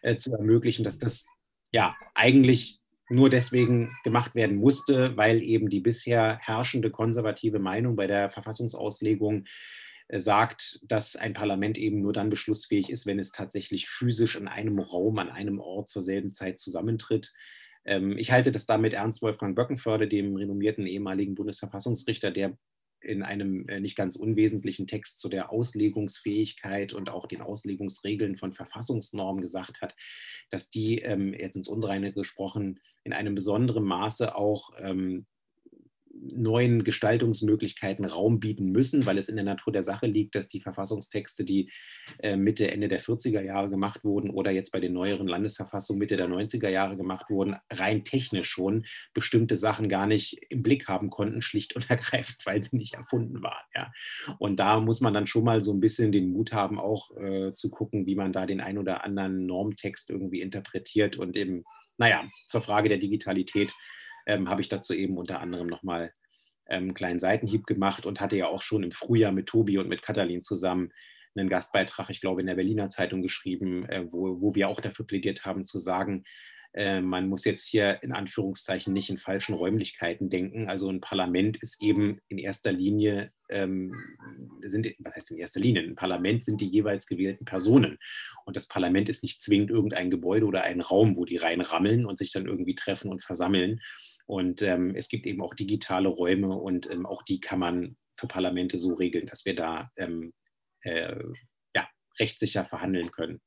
äh, zu ermöglichen, dass das ja eigentlich nur deswegen gemacht werden musste, weil eben die bisher herrschende konservative Meinung bei der Verfassungsauslegung äh, sagt, dass ein Parlament eben nur dann beschlussfähig ist, wenn es tatsächlich physisch in einem Raum, an einem Ort zur selben Zeit zusammentritt. Ähm, ich halte das da mit Ernst Wolfgang Böckenförde, dem renommierten ehemaligen Bundesverfassungsrichter, der in einem äh, nicht ganz unwesentlichen Text zu der Auslegungsfähigkeit und auch den Auslegungsregeln von Verfassungsnormen gesagt hat, dass die, ähm, jetzt ins Unreine gesprochen, in einem besonderen Maße auch ähm, neuen Gestaltungsmöglichkeiten Raum bieten müssen, weil es in der Natur der Sache liegt, dass die Verfassungstexte, die äh, Mitte, Ende der 40er Jahre gemacht wurden oder jetzt bei den neueren Landesverfassungen Mitte der 90er Jahre gemacht wurden, rein technisch schon bestimmte Sachen gar nicht im Blick haben konnten, schlicht und (laughs) ergreifend, weil sie nicht erfunden waren. Ja. Und da muss man dann schon mal so ein bisschen den Mut haben, auch äh, zu gucken, wie man da den ein oder anderen Normtext irgendwie interpretiert und eben, naja, zur Frage der Digitalität ähm, habe ich dazu eben unter anderem nochmal ähm, einen kleinen Seitenhieb gemacht und hatte ja auch schon im Frühjahr mit Tobi und mit Katalin zusammen einen Gastbeitrag, ich glaube, in der Berliner Zeitung geschrieben, äh, wo, wo wir auch dafür plädiert haben, zu sagen, äh, man muss jetzt hier in Anführungszeichen nicht in falschen Räumlichkeiten denken. Also ein Parlament ist eben in erster Linie, ähm, sind, was heißt in erster Linie? Ein Parlament sind die jeweils gewählten Personen. Und das Parlament ist nicht zwingend irgendein Gebäude oder ein Raum, wo die reinrammeln und sich dann irgendwie treffen und versammeln. Und ähm, es gibt eben auch digitale Räume und ähm, auch die kann man für Parlamente so regeln, dass wir da ähm, äh, ja, rechtssicher verhandeln können.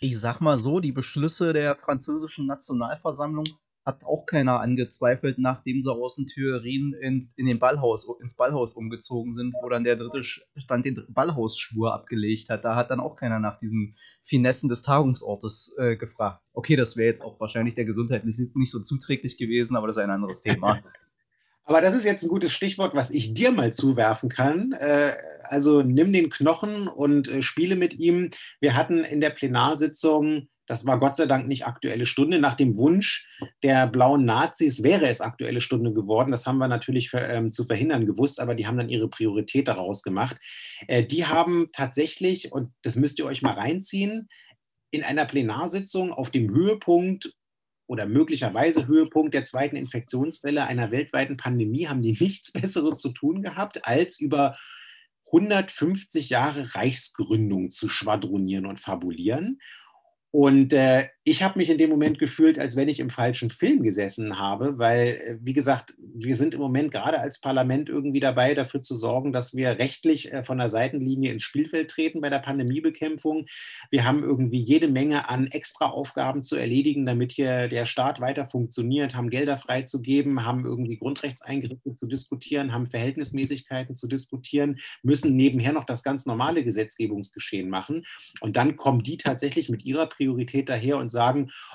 Ich sag mal so, die Beschlüsse der französischen Nationalversammlung hat auch keiner angezweifelt, nachdem sie aus den Theorien ins, in den Ballhaus, ins Ballhaus umgezogen sind, wo dann der dritte Stand den Ballhausschwur abgelegt hat. Da hat dann auch keiner nach diesen Finessen des Tagungsortes äh, gefragt. Okay, das wäre jetzt auch wahrscheinlich der Gesundheit nicht, nicht so zuträglich gewesen, aber das ist ein anderes Thema. (laughs) Aber das ist jetzt ein gutes Stichwort, was ich dir mal zuwerfen kann. Äh, also nimm den Knochen und äh, spiele mit ihm. Wir hatten in der Plenarsitzung das war Gott sei Dank nicht aktuelle Stunde. Nach dem Wunsch der blauen Nazis wäre es aktuelle Stunde geworden. Das haben wir natürlich für, ähm, zu verhindern gewusst, aber die haben dann ihre Priorität daraus gemacht. Äh, die haben tatsächlich, und das müsst ihr euch mal reinziehen, in einer Plenarsitzung auf dem Höhepunkt oder möglicherweise Höhepunkt der zweiten Infektionswelle einer weltweiten Pandemie haben die (laughs) nichts Besseres zu tun gehabt, als über 150 Jahre Reichsgründung zu schwadronieren und fabulieren. Und äh, ich habe mich in dem Moment gefühlt, als wenn ich im falschen Film gesessen habe, weil, äh, wie gesagt, wir sind im Moment gerade als Parlament irgendwie dabei, dafür zu sorgen, dass wir rechtlich äh, von der Seitenlinie ins Spielfeld treten bei der Pandemiebekämpfung. Wir haben irgendwie jede Menge an Extraaufgaben zu erledigen, damit hier der Staat weiter funktioniert, haben Gelder freizugeben, haben irgendwie Grundrechtseingriffe zu diskutieren, haben Verhältnismäßigkeiten zu diskutieren, müssen nebenher noch das ganz normale Gesetzgebungsgeschehen machen. Und dann kommen die tatsächlich mit ihrer Priorität daher und sagen,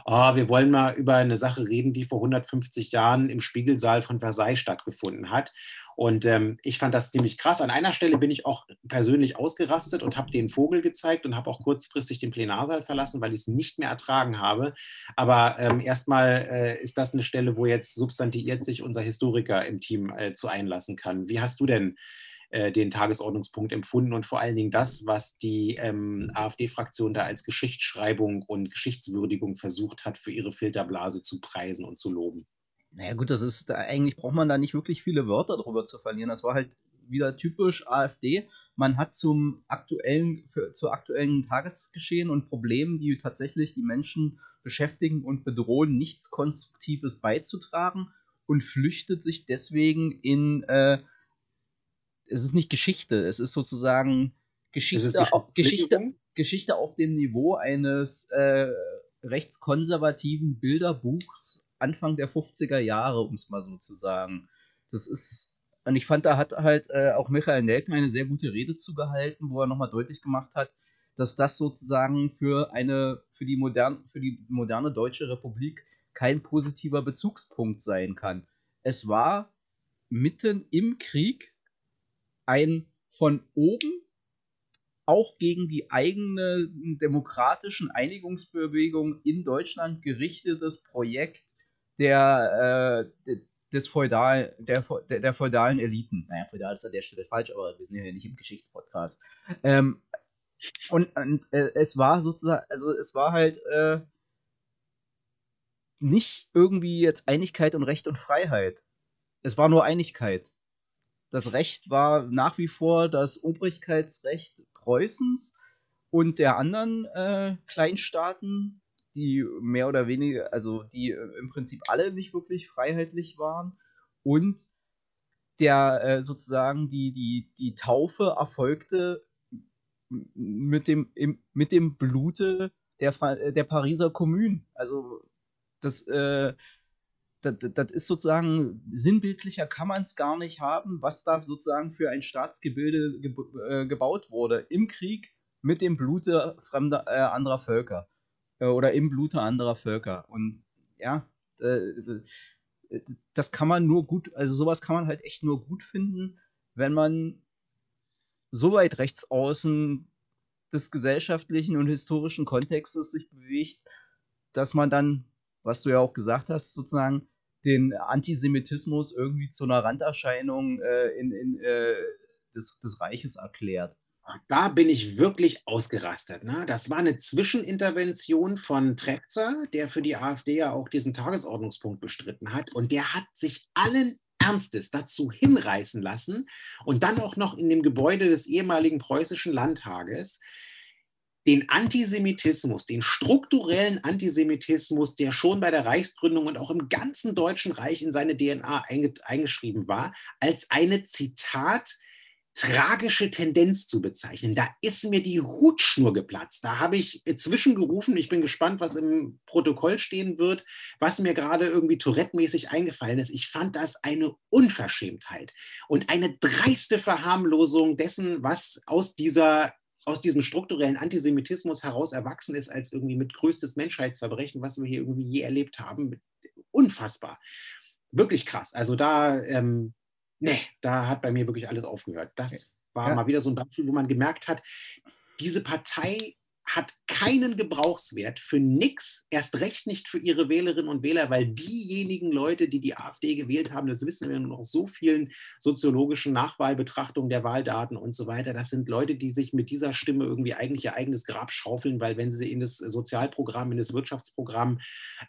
oh, wir wollen mal über eine Sache reden, die vor 150 Jahren im Spiegelsaal von Versailles stattgefunden hat. Und ähm, ich fand das ziemlich krass. An einer Stelle bin ich auch persönlich ausgerastet und habe den Vogel gezeigt und habe auch kurzfristig den Plenarsaal verlassen, weil ich es nicht mehr ertragen habe. Aber ähm, erstmal äh, ist das eine Stelle, wo jetzt substantiiert sich unser Historiker im Team äh, zu einlassen kann. Wie hast du denn äh, den Tagesordnungspunkt empfunden und vor allen Dingen das, was die ähm, AfD-Fraktion da als Geschichtsschreibung und Geschichtswürdigung versucht hat, für ihre Filterblase zu preisen und zu loben. Naja gut, das ist, eigentlich braucht man da nicht wirklich viele Wörter drüber zu verlieren. Das war halt wieder typisch AfD. Man hat zum aktuellen, für, zu aktuellen Tagesgeschehen und Problemen, die tatsächlich die Menschen beschäftigen und bedrohen, nichts Konstruktives beizutragen und flüchtet sich deswegen in äh, es ist nicht Geschichte, es ist sozusagen Geschichte, ist auf, Geschichte, Geschichte auf dem Niveau eines äh, rechtskonservativen Bilderbuchs Anfang der 50er Jahre, um es mal so zu sagen. Das ist, und ich fand, da hat halt äh, auch Michael Nelken eine sehr gute Rede zugehalten, wo er nochmal deutlich gemacht hat, dass das sozusagen für eine, für die, modern, für die moderne Deutsche Republik kein positiver Bezugspunkt sein kann. Es war mitten im Krieg ein von oben auch gegen die eigene demokratischen Einigungsbewegung in Deutschland gerichtetes Projekt der, äh, des Feudal, der, der, der, feudalen Eliten. Naja, feudal ist an der Stelle falsch, aber wir sind ja nicht im Geschichtspodcast. Ähm, und, und äh, es war sozusagen, also es war halt äh, nicht irgendwie jetzt Einigkeit und Recht und Freiheit. Es war nur Einigkeit. Das Recht war nach wie vor das Obrigkeitsrecht Preußens und der anderen äh, Kleinstaaten, die mehr oder weniger, also die äh, im Prinzip alle nicht wirklich freiheitlich waren. Und der äh, sozusagen die, die, die Taufe erfolgte mit dem, im, mit dem Blute der, der Pariser Kommune. Also das, äh, das, das ist sozusagen, sinnbildlicher kann man es gar nicht haben, was da sozusagen für ein Staatsgebilde ge äh, gebaut wurde. Im Krieg mit dem Blute fremder, äh, anderer Völker. Äh, oder im Blute anderer Völker. Und ja, äh, das kann man nur gut, also sowas kann man halt echt nur gut finden, wenn man so weit rechts außen des gesellschaftlichen und historischen Kontextes sich bewegt, dass man dann, was du ja auch gesagt hast, sozusagen den Antisemitismus irgendwie zu einer Randerscheinung äh, in, in, äh, des, des Reiches erklärt. Da bin ich wirklich ausgerastet. Ne? Das war eine Zwischenintervention von Trepzer, der für die AfD ja auch diesen Tagesordnungspunkt bestritten hat. Und der hat sich allen Ernstes dazu hinreißen lassen und dann auch noch in dem Gebäude des ehemaligen preußischen Landtages den Antisemitismus, den strukturellen Antisemitismus, der schon bei der Reichsgründung und auch im ganzen Deutschen Reich in seine DNA eingeschrieben war, als eine Zitat tragische Tendenz zu bezeichnen. Da ist mir die Hutschnur geplatzt. Da habe ich zwischengerufen. Ich bin gespannt, was im Protokoll stehen wird, was mir gerade irgendwie Tourette-mäßig eingefallen ist. Ich fand das eine Unverschämtheit und eine dreiste Verharmlosung dessen, was aus dieser aus diesem strukturellen Antisemitismus heraus erwachsen ist, als irgendwie mit größtes Menschheitsverbrechen, was wir hier irgendwie je erlebt haben. Unfassbar. Wirklich krass. Also da, ähm, nee, da hat bei mir wirklich alles aufgehört. Das war ja. mal wieder so ein Beispiel, wo man gemerkt hat, diese Partei hat keinen Gebrauchswert für nichts, erst recht nicht für ihre Wählerinnen und Wähler, weil diejenigen Leute, die die AfD gewählt haben, das wissen wir noch so vielen soziologischen Nachwahlbetrachtungen der Wahldaten und so weiter, das sind Leute, die sich mit dieser Stimme irgendwie eigentlich ihr eigenes Grab schaufeln, weil wenn sie in das Sozialprogramm, in das Wirtschaftsprogramm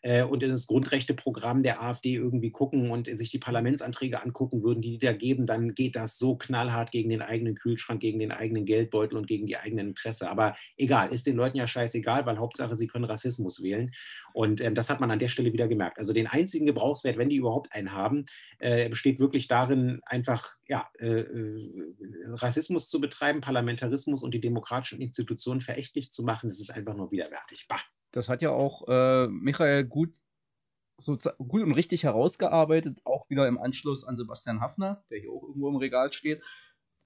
äh, und in das Grundrechteprogramm der AfD irgendwie gucken und sich die Parlamentsanträge angucken würden, die die da geben, dann geht das so knallhart gegen den eigenen Kühlschrank, gegen den eigenen Geldbeutel und gegen die eigenen Interesse. Aber egal, ist den Leuten ja scheißegal, weil Hauptsache, sie können Rassismus wählen. Und ähm, das hat man an der Stelle wieder gemerkt. Also den einzigen Gebrauchswert, wenn die überhaupt einen haben, äh, besteht wirklich darin, einfach ja, äh, äh, Rassismus zu betreiben, Parlamentarismus und die demokratischen Institutionen verächtlich zu machen. Das ist einfach nur widerwärtig. Bah. Das hat ja auch äh, Michael gut so gut und richtig herausgearbeitet, auch wieder im Anschluss an Sebastian Hafner, der hier auch irgendwo im Regal steht.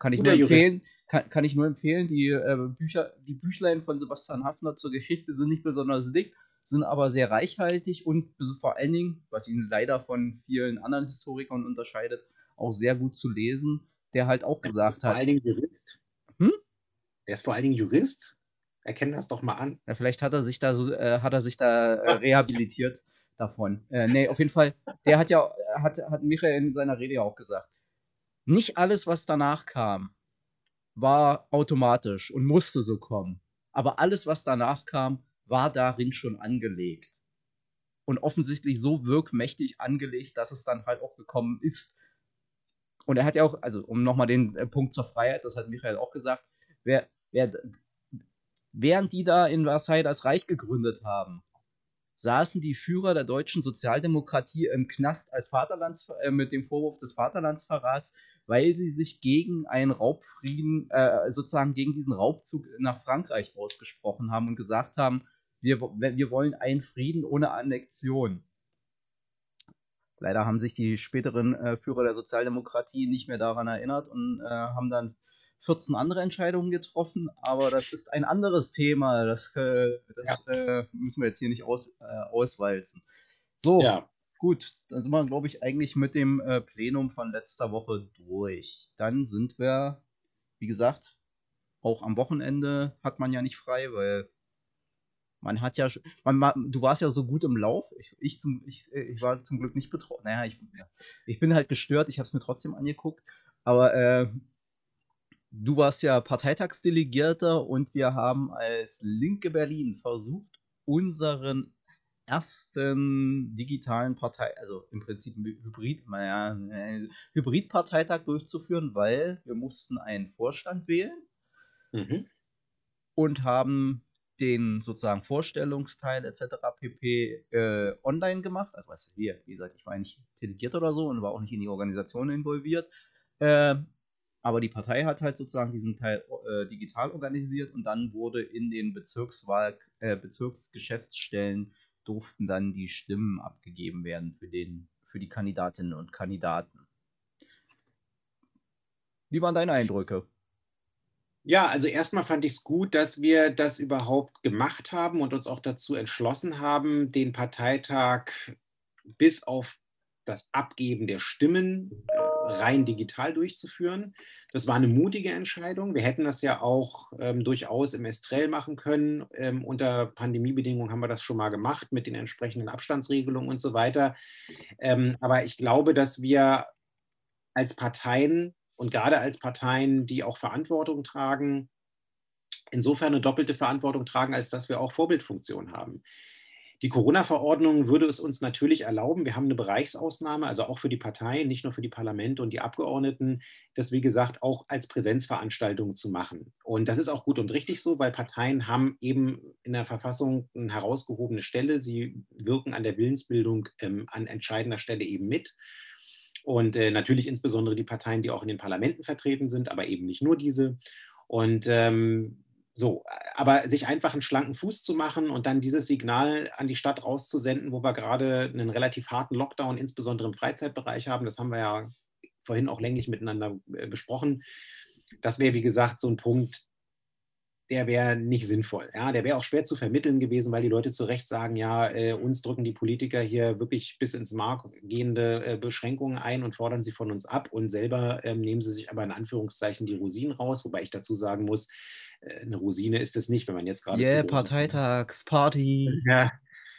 Kann ich, nur empfehlen, kann, kann, ich nur empfehlen. Die äh, Bücher, die Büchlein von Sebastian Hafner zur Geschichte sind nicht besonders dick, sind aber sehr reichhaltig und vor allen Dingen, was ihn leider von vielen anderen Historikern unterscheidet, auch sehr gut zu lesen, der halt auch gesagt hat. Vor allen Dingen Jurist. Hm? Der ist vor allen Dingen Jurist. Erkennen das doch mal an. Ja, vielleicht hat er sich da so, äh, hat er sich da äh, rehabilitiert davon. Äh, nee, auf jeden Fall, der hat ja, hat, hat Michael in seiner Rede ja auch gesagt nicht alles, was danach kam, war automatisch und musste so kommen. Aber alles, was danach kam, war darin schon angelegt. Und offensichtlich so wirkmächtig angelegt, dass es dann halt auch gekommen ist. Und er hat ja auch, also um nochmal den äh, Punkt zur Freiheit, das hat Michael auch gesagt, wer, wer, während die da in Versailles das Reich gegründet haben, saßen die Führer der deutschen Sozialdemokratie im Knast als Vaterlands, äh, mit dem Vorwurf des Vaterlandsverrats, weil sie sich gegen einen Raubfrieden, äh, sozusagen gegen diesen Raubzug nach Frankreich ausgesprochen haben und gesagt haben, wir, wir wollen einen Frieden ohne Annexion. Leider haben sich die späteren äh, Führer der Sozialdemokratie nicht mehr daran erinnert und äh, haben dann 14 andere Entscheidungen getroffen, aber das ist ein anderes Thema. Das, äh, das ja. äh, müssen wir jetzt hier nicht aus, äh, auswalzen. So, ja. gut, dann sind wir, glaube ich, eigentlich mit dem äh, Plenum von letzter Woche durch. Dann sind wir, wie gesagt, auch am Wochenende hat man ja nicht frei, weil man hat ja, man, du warst ja so gut im Lauf. Ich, ich, zum, ich, ich war zum Glück nicht betroffen. Naja, ich, ich bin halt gestört. Ich habe es mir trotzdem angeguckt. Aber äh, Du warst ja Parteitagsdelegierter und wir haben als Linke Berlin versucht, unseren ersten digitalen Partei, also im Prinzip Hybrid, naja, Hybridparteitag durchzuführen, weil wir mussten einen Vorstand wählen mhm. und haben den sozusagen Vorstellungsteil etc. pp. Äh, online gemacht. Also weißt du, wir, wie gesagt, ich war nicht delegiert oder so und war auch nicht in die Organisation involviert. Äh, aber die Partei hat halt sozusagen diesen Teil äh, digital organisiert und dann wurde in den Bezirkswahl, äh, Bezirksgeschäftsstellen durften dann die Stimmen abgegeben werden für, den, für die Kandidatinnen und Kandidaten. Wie waren deine Eindrücke? Ja, also erstmal fand ich es gut, dass wir das überhaupt gemacht haben und uns auch dazu entschlossen haben, den Parteitag bis auf das Abgeben der Stimmen äh, rein digital durchzuführen. Das war eine mutige Entscheidung. Wir hätten das ja auch ähm, durchaus im Estrell machen können. Ähm, unter Pandemiebedingungen haben wir das schon mal gemacht mit den entsprechenden Abstandsregelungen und so weiter. Ähm, aber ich glaube, dass wir als Parteien und gerade als Parteien, die auch Verantwortung tragen, insofern eine doppelte Verantwortung tragen, als dass wir auch Vorbildfunktion haben. Die Corona-Verordnung würde es uns natürlich erlauben, wir haben eine Bereichsausnahme, also auch für die Parteien, nicht nur für die Parlamente und die Abgeordneten, das wie gesagt auch als Präsenzveranstaltung zu machen. Und das ist auch gut und richtig so, weil Parteien haben eben in der Verfassung eine herausgehobene Stelle. Sie wirken an der Willensbildung ähm, an entscheidender Stelle eben mit. Und äh, natürlich insbesondere die Parteien, die auch in den Parlamenten vertreten sind, aber eben nicht nur diese. Und ähm, so, aber sich einfach einen schlanken Fuß zu machen und dann dieses Signal an die Stadt rauszusenden, wo wir gerade einen relativ harten Lockdown, insbesondere im Freizeitbereich haben, das haben wir ja vorhin auch länglich miteinander äh, besprochen. Das wäre, wie gesagt, so ein Punkt, der wäre nicht sinnvoll. Ja, der wäre auch schwer zu vermitteln gewesen, weil die Leute zu Recht sagen, ja, äh, uns drücken die Politiker hier wirklich bis ins Mark gehende äh, Beschränkungen ein und fordern sie von uns ab und selber ähm, nehmen sie sich aber in Anführungszeichen die Rosinen raus, wobei ich dazu sagen muss, äh, eine Rosine ist es nicht, wenn man jetzt gerade. Yeah, Parteitag, Party. (laughs) Ja,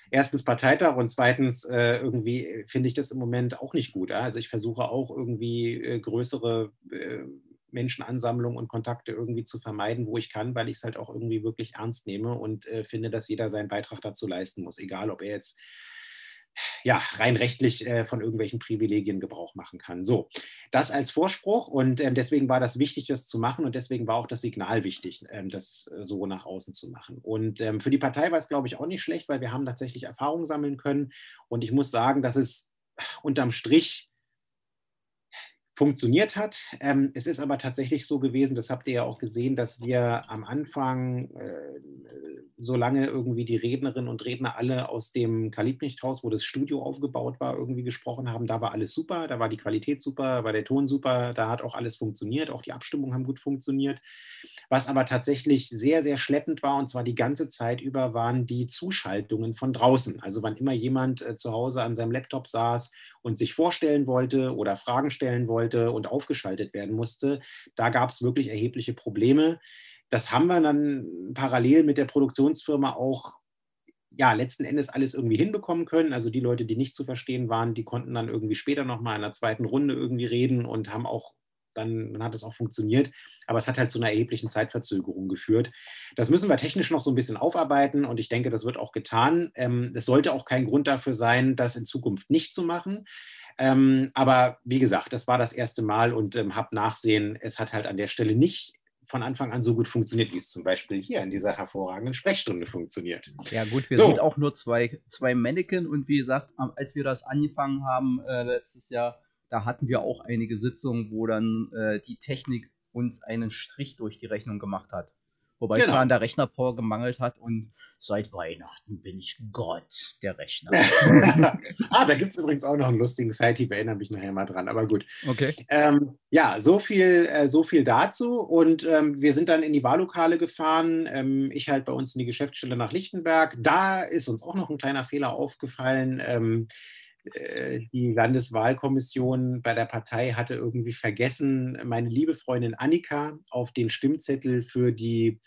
erstens Parteitag und zweitens äh, irgendwie finde ich das im Moment auch nicht gut. Ja? Also ich versuche auch irgendwie äh, größere äh, Menschenansammlungen und Kontakte irgendwie zu vermeiden, wo ich kann, weil ich es halt auch irgendwie wirklich ernst nehme und äh, finde, dass jeder seinen Beitrag dazu leisten muss, egal ob er jetzt ja, rein rechtlich äh, von irgendwelchen Privilegien Gebrauch machen kann. So, das als Vorspruch und ähm, deswegen war das wichtig, das zu machen und deswegen war auch das Signal wichtig, ähm, das äh, so nach außen zu machen. Und ähm, für die Partei war es, glaube ich, auch nicht schlecht, weil wir haben tatsächlich Erfahrung sammeln können und ich muss sagen, dass es unterm Strich funktioniert hat. Ähm, es ist aber tatsächlich so gewesen, das habt ihr ja auch gesehen, dass wir am Anfang, äh, solange irgendwie die Rednerinnen und Redner alle aus dem Kalibnichthaus, wo das Studio aufgebaut war, irgendwie gesprochen haben, da war alles super, da war die Qualität super, war der Ton super, da hat auch alles funktioniert, auch die Abstimmungen haben gut funktioniert. Was aber tatsächlich sehr, sehr schleppend war, und zwar die ganze Zeit über, waren die Zuschaltungen von draußen. Also wann immer jemand äh, zu Hause an seinem Laptop saß und sich vorstellen wollte oder Fragen stellen wollte, und aufgeschaltet werden musste, da gab es wirklich erhebliche Probleme. Das haben wir dann parallel mit der Produktionsfirma auch ja, letzten Endes alles irgendwie hinbekommen können. Also die Leute, die nicht zu verstehen waren, die konnten dann irgendwie später nochmal in der zweiten Runde irgendwie reden und haben auch dann, dann, hat es auch funktioniert. Aber es hat halt zu einer erheblichen Zeitverzögerung geführt. Das müssen wir technisch noch so ein bisschen aufarbeiten und ich denke, das wird auch getan. Ähm, es sollte auch kein Grund dafür sein, das in Zukunft nicht zu machen. Ähm, aber wie gesagt, das war das erste Mal und ähm, habe nachsehen, es hat halt an der Stelle nicht von Anfang an so gut funktioniert, wie es zum Beispiel hier in dieser hervorragenden Sprechstunde funktioniert. Ja gut, wir so. sind auch nur zwei, zwei Mannequin und wie gesagt, als wir das angefangen haben äh, letztes Jahr, da hatten wir auch einige Sitzungen, wo dann äh, die Technik uns einen Strich durch die Rechnung gemacht hat. Wobei genau. es da an der Rechnerpower gemangelt hat und seit Weihnachten bin ich Gott der Rechner. (laughs) ah, da gibt es übrigens auch noch einen lustigen Site, ich erinnere mich nachher mal dran, aber gut. Okay. Ähm, ja, so viel, äh, so viel dazu. Und ähm, wir sind dann in die Wahllokale gefahren. Ähm, ich halt bei uns in die Geschäftsstelle nach Lichtenberg. Da ist uns auch noch ein kleiner Fehler aufgefallen ähm, äh, die Landeswahlkommission bei der Partei hatte irgendwie vergessen, meine liebe Freundin Annika auf den Stimmzettel für die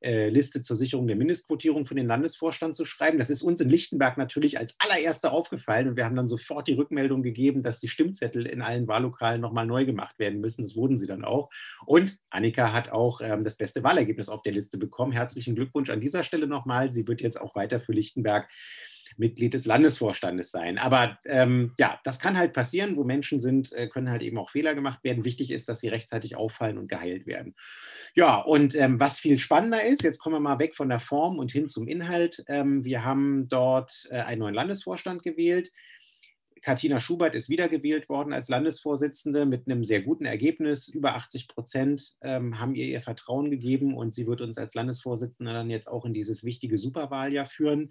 äh, Liste zur Sicherung der Mindestquotierung für den Landesvorstand zu schreiben. Das ist uns in Lichtenberg natürlich als allererster aufgefallen und wir haben dann sofort die Rückmeldung gegeben, dass die Stimmzettel in allen Wahllokalen nochmal neu gemacht werden müssen. Das wurden sie dann auch. Und Annika hat auch ähm, das beste Wahlergebnis auf der Liste bekommen. Herzlichen Glückwunsch an dieser Stelle nochmal. Sie wird jetzt auch weiter für Lichtenberg Mitglied des Landesvorstandes sein. Aber ähm, ja, das kann halt passieren, wo Menschen sind, äh, können halt eben auch Fehler gemacht werden. Wichtig ist, dass sie rechtzeitig auffallen und geheilt werden. Ja, und ähm, was viel spannender ist, jetzt kommen wir mal weg von der Form und hin zum Inhalt. Ähm, wir haben dort äh, einen neuen Landesvorstand gewählt. Katina Schubert ist wiedergewählt worden als Landesvorsitzende mit einem sehr guten Ergebnis. Über 80 Prozent ähm, haben ihr ihr Vertrauen gegeben und sie wird uns als Landesvorsitzende dann jetzt auch in dieses wichtige Superwahljahr führen.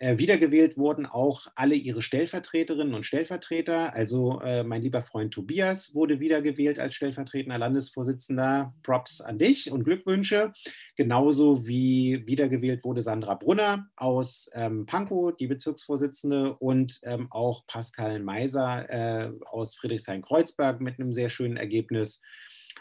Äh, wiedergewählt wurden auch alle ihre Stellvertreterinnen und Stellvertreter. Also äh, mein lieber Freund Tobias wurde wiedergewählt als stellvertretender Landesvorsitzender. Props an dich und Glückwünsche. Genauso wie wiedergewählt wurde Sandra Brunner aus ähm, Pankow, die Bezirksvorsitzende, und ähm, auch Pascal Meiser äh, aus Friedrichshain-Kreuzberg mit einem sehr schönen Ergebnis.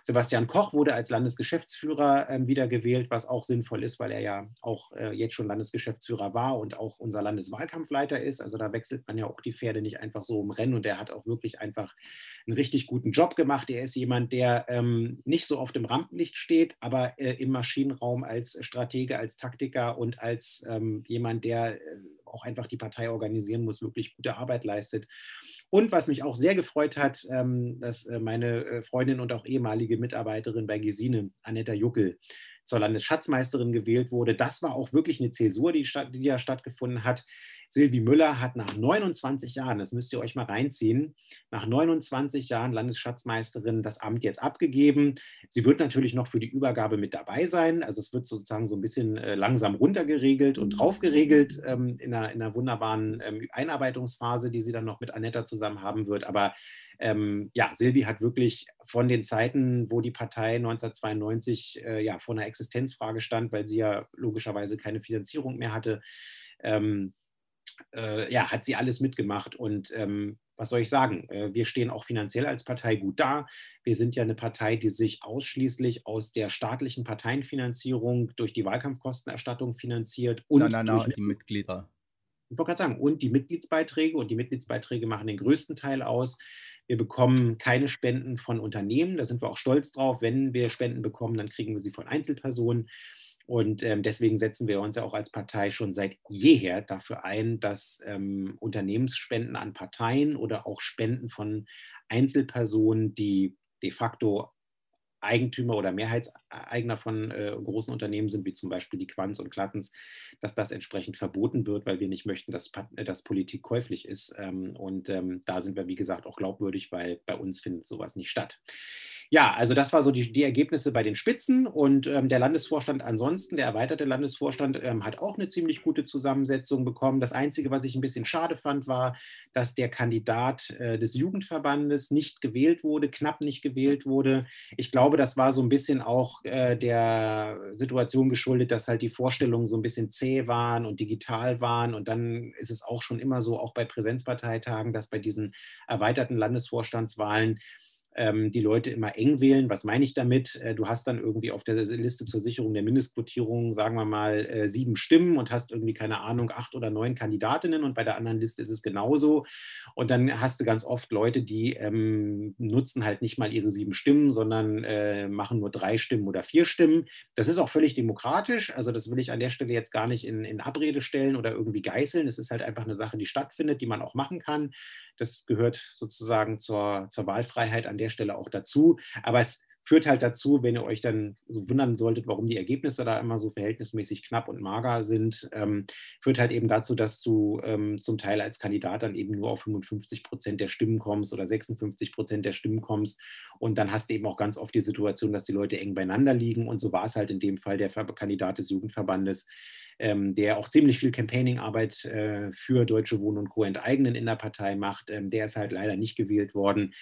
Sebastian Koch wurde als Landesgeschäftsführer äh, wiedergewählt, was auch sinnvoll ist, weil er ja auch äh, jetzt schon Landesgeschäftsführer war und auch unser Landeswahlkampfleiter ist. Also da wechselt man ja auch die Pferde nicht einfach so im Rennen und er hat auch wirklich einfach einen richtig guten Job gemacht. Er ist jemand, der ähm, nicht so oft im Rampenlicht steht, aber äh, im Maschinenraum als Stratege, als Taktiker und als ähm, jemand, der äh, auch einfach die Partei organisieren muss, wirklich gute Arbeit leistet. Und was mich auch sehr gefreut hat, ähm, dass äh, meine äh, Freundin und auch ehemalige Mitarbeiterin bei Gesine, Anetta Juckel, zur Landesschatzmeisterin gewählt wurde. Das war auch wirklich eine Zäsur, die, die ja stattgefunden hat. Silvi Müller hat nach 29 Jahren, das müsst ihr euch mal reinziehen, nach 29 Jahren Landesschatzmeisterin das Amt jetzt abgegeben. Sie wird natürlich noch für die Übergabe mit dabei sein. Also es wird sozusagen so ein bisschen äh, langsam runtergeregelt und draufgeregelt ähm, in, einer, in, einer, wunderbaren ähm, Einarbeitungsphase, die sie dann noch mit Anetta zusammen haben wird. Aber ähm, ja, Silvi hat wirklich von den Zeiten, wo die Partei 1992 äh, ja, vor einer Existenzfrage stand, weil sie ja logischerweise keine Finanzierung mehr hatte, ähm, äh, ja, hat sie alles mitgemacht. Und ähm, was soll ich sagen? Äh, wir stehen auch finanziell als Partei gut da. Wir sind ja eine Partei, die sich ausschließlich aus der staatlichen Parteienfinanzierung durch die Wahlkampfkostenerstattung finanziert und nein, nein, nein, durch die Mitglieder. Ich wollte gerade sagen, und die Mitgliedsbeiträge. Und die Mitgliedsbeiträge machen den größten Teil aus. Wir bekommen keine Spenden von Unternehmen. Da sind wir auch stolz drauf. Wenn wir Spenden bekommen, dann kriegen wir sie von Einzelpersonen. Und ähm, deswegen setzen wir uns ja auch als Partei schon seit jeher dafür ein, dass ähm, Unternehmensspenden an Parteien oder auch Spenden von Einzelpersonen, die de facto Eigentümer oder Mehrheitseigner von äh, großen Unternehmen sind, wie zum Beispiel die Quanz und Klattens, dass das entsprechend verboten wird, weil wir nicht möchten, dass, äh, dass Politik käuflich ist. Ähm, und ähm, da sind wir, wie gesagt, auch glaubwürdig, weil bei uns findet sowas nicht statt. Ja, also das war so die, die Ergebnisse bei den Spitzen und ähm, der Landesvorstand ansonsten, der erweiterte Landesvorstand, ähm, hat auch eine ziemlich gute Zusammensetzung bekommen. Das Einzige, was ich ein bisschen schade fand, war, dass der Kandidat äh, des Jugendverbandes nicht gewählt wurde, knapp nicht gewählt wurde. Ich glaube, das war so ein bisschen auch äh, der Situation geschuldet, dass halt die Vorstellungen so ein bisschen zäh waren und digital waren. Und dann ist es auch schon immer so, auch bei Präsenzparteitagen, dass bei diesen erweiterten Landesvorstandswahlen ähm, die Leute immer eng wählen. Was meine ich damit? Äh, du hast dann irgendwie auf der Liste zur Sicherung der Mindestquotierung, sagen wir mal, äh, sieben Stimmen und hast irgendwie, keine Ahnung, acht oder neun Kandidatinnen und bei der anderen Liste ist es genauso. Und dann hast du ganz oft Leute, die ähm, nutzen halt nicht mal ihre sieben Stimmen, sondern äh, machen nur drei Stimmen oder vier Stimmen. Das ist auch völlig demokratisch. Also das will ich an der Stelle jetzt gar nicht in, in Abrede stellen oder irgendwie geißeln. Es ist halt einfach eine Sache, die stattfindet, die man auch machen kann. Das gehört sozusagen zur, zur Wahlfreiheit an der Stelle auch dazu. Aber es führt halt dazu, wenn ihr euch dann so wundern solltet, warum die Ergebnisse da immer so verhältnismäßig knapp und mager sind, ähm, führt halt eben dazu, dass du ähm, zum Teil als Kandidat dann eben nur auf 55 Prozent der Stimmen kommst oder 56 Prozent der Stimmen kommst. Und dann hast du eben auch ganz oft die Situation, dass die Leute eng beieinander liegen. Und so war es halt in dem Fall der Kandidat des Jugendverbandes, ähm, der auch ziemlich viel Campaigning-Arbeit äh, für Deutsche Wohnen und Co. enteignen in der Partei macht. Ähm, der ist halt leider nicht gewählt worden.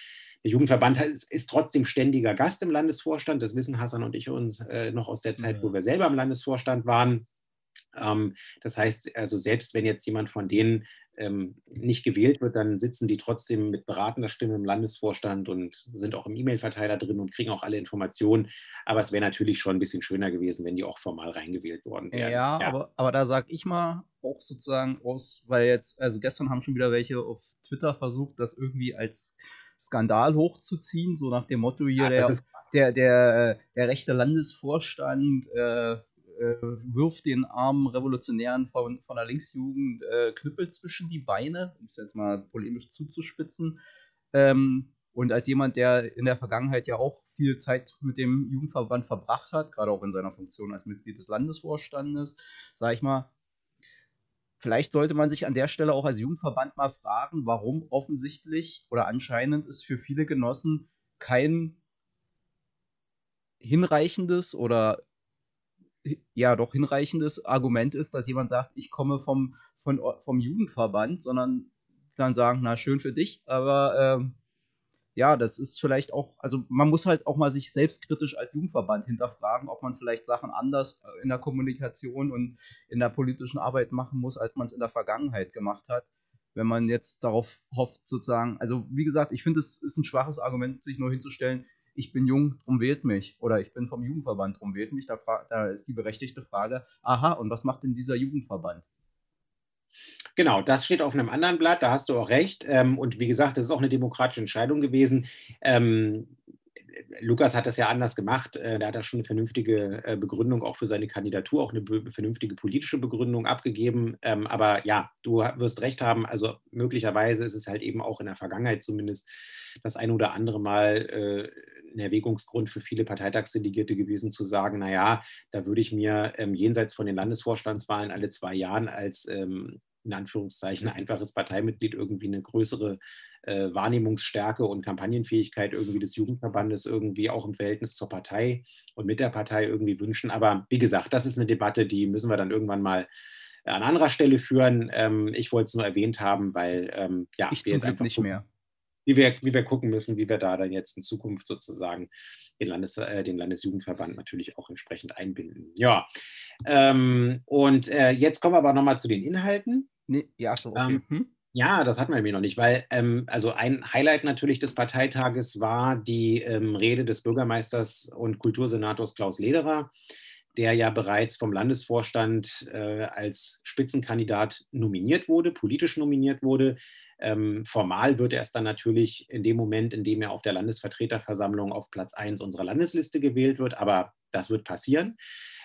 Der Jugendverband ist, ist, trotzdem ständiger Gast im Landesvorstand. Das wissen Hassan und ich uns äh, noch aus der Zeit, wo wir selber im Landesvorstand waren. Ähm, das heißt, also selbst wenn jetzt jemand von denen ähm, nicht gewählt wird, dann sitzen die trotzdem mit beratender Stimme im Landesvorstand und sind auch im E-Mail-Verteiler drin und kriegen auch alle Informationen. Aber es wäre natürlich schon ein bisschen schöner gewesen, wenn die auch formal reingewählt worden wären. Ja, ja. Aber, aber da sage ich mal auch sozusagen aus, weil jetzt, also gestern haben schon wieder welche auf Twitter versucht, das irgendwie als Skandal hochzuziehen, so nach dem Motto hier, ja, der, der, der, der, rechte Landesvorstand äh, äh, wirft den armen Revolutionären von, von der Linksjugend äh, Knüppel zwischen die Beine, um es jetzt mal polemisch zuzuspitzen. Ähm, und als jemand, der in der Vergangenheit ja auch viel Zeit mit dem Jugendverband verbracht hat, gerade auch in seiner Funktion als Mitglied des Landesvorstandes, sage ich mal, vielleicht sollte man sich an der Stelle auch als Jugendverband mal fragen, warum offensichtlich oder anscheinend ist für viele Genossen kein hinreichendes oder ja doch hinreichendes Argument ist, dass jemand sagt, ich komme vom, von, vom Jugendverband, sondern dann sagen, na schön für dich, aber ähm, ja, das ist vielleicht auch, also man muss halt auch mal sich selbstkritisch als Jugendverband hinterfragen, ob man vielleicht Sachen anders äh, in der Kommunikation und in der politischen Arbeit machen muss, als man es in der Vergangenheit gemacht hat. Wenn man jetzt darauf hofft, sozusagen, also wie gesagt, ich finde, es ist ein schwaches Argument, sich nur hinzustellen, ich bin jung, drum wählt mich. Oder ich bin vom Jugendverband, drum wählt mich. Da, da ist die berechtigte Frage, aha, und was macht denn dieser Jugendverband? Genau, das steht auf einem anderen Blatt, da hast du auch recht. Ähm, und wie gesagt, das ist auch eine demokratische Entscheidung gewesen. Ähm, Lukas hat das ja anders gemacht. Äh, der hat da schon eine vernünftige äh, Begründung auch für seine Kandidatur, auch eine vernünftige politische Begründung abgegeben. Ähm, aber ja, du wirst recht haben. Also möglicherweise ist es halt eben auch in der Vergangenheit zumindest das ein oder andere Mal ein Erwägungsgrund für viele Parteitagsdelegierte gewesen, zu sagen, naja, da würde ich mir ähm, jenseits von den Landesvorstandswahlen alle zwei Jahren als ähm, in Anführungszeichen (laughs) einfaches Parteimitglied irgendwie eine größere äh, Wahrnehmungsstärke und Kampagnenfähigkeit irgendwie des Jugendverbandes irgendwie auch im Verhältnis zur Partei und mit der Partei irgendwie wünschen. Aber wie gesagt, das ist eine Debatte, die müssen wir dann irgendwann mal an anderer Stelle führen. Ähm, ich wollte es nur erwähnt haben, weil ähm, ja, ich zum Glück nicht mehr wie wir, wie wir gucken müssen, wie wir da dann jetzt in Zukunft sozusagen den, Landes, äh, den Landesjugendverband natürlich auch entsprechend einbinden. Ja, ähm, und äh, jetzt kommen wir aber nochmal zu den Inhalten. Nee, ja, so, okay. Ähm, hm? Ja, das hatten wir nämlich noch nicht, weil ähm, also ein Highlight natürlich des Parteitages war die ähm, Rede des Bürgermeisters und Kultursenators Klaus Lederer, der ja bereits vom Landesvorstand äh, als Spitzenkandidat nominiert wurde, politisch nominiert wurde. Ähm, formal wird er es dann natürlich in dem Moment, in dem er auf der Landesvertreterversammlung auf Platz 1 unserer Landesliste gewählt wird, aber das wird passieren.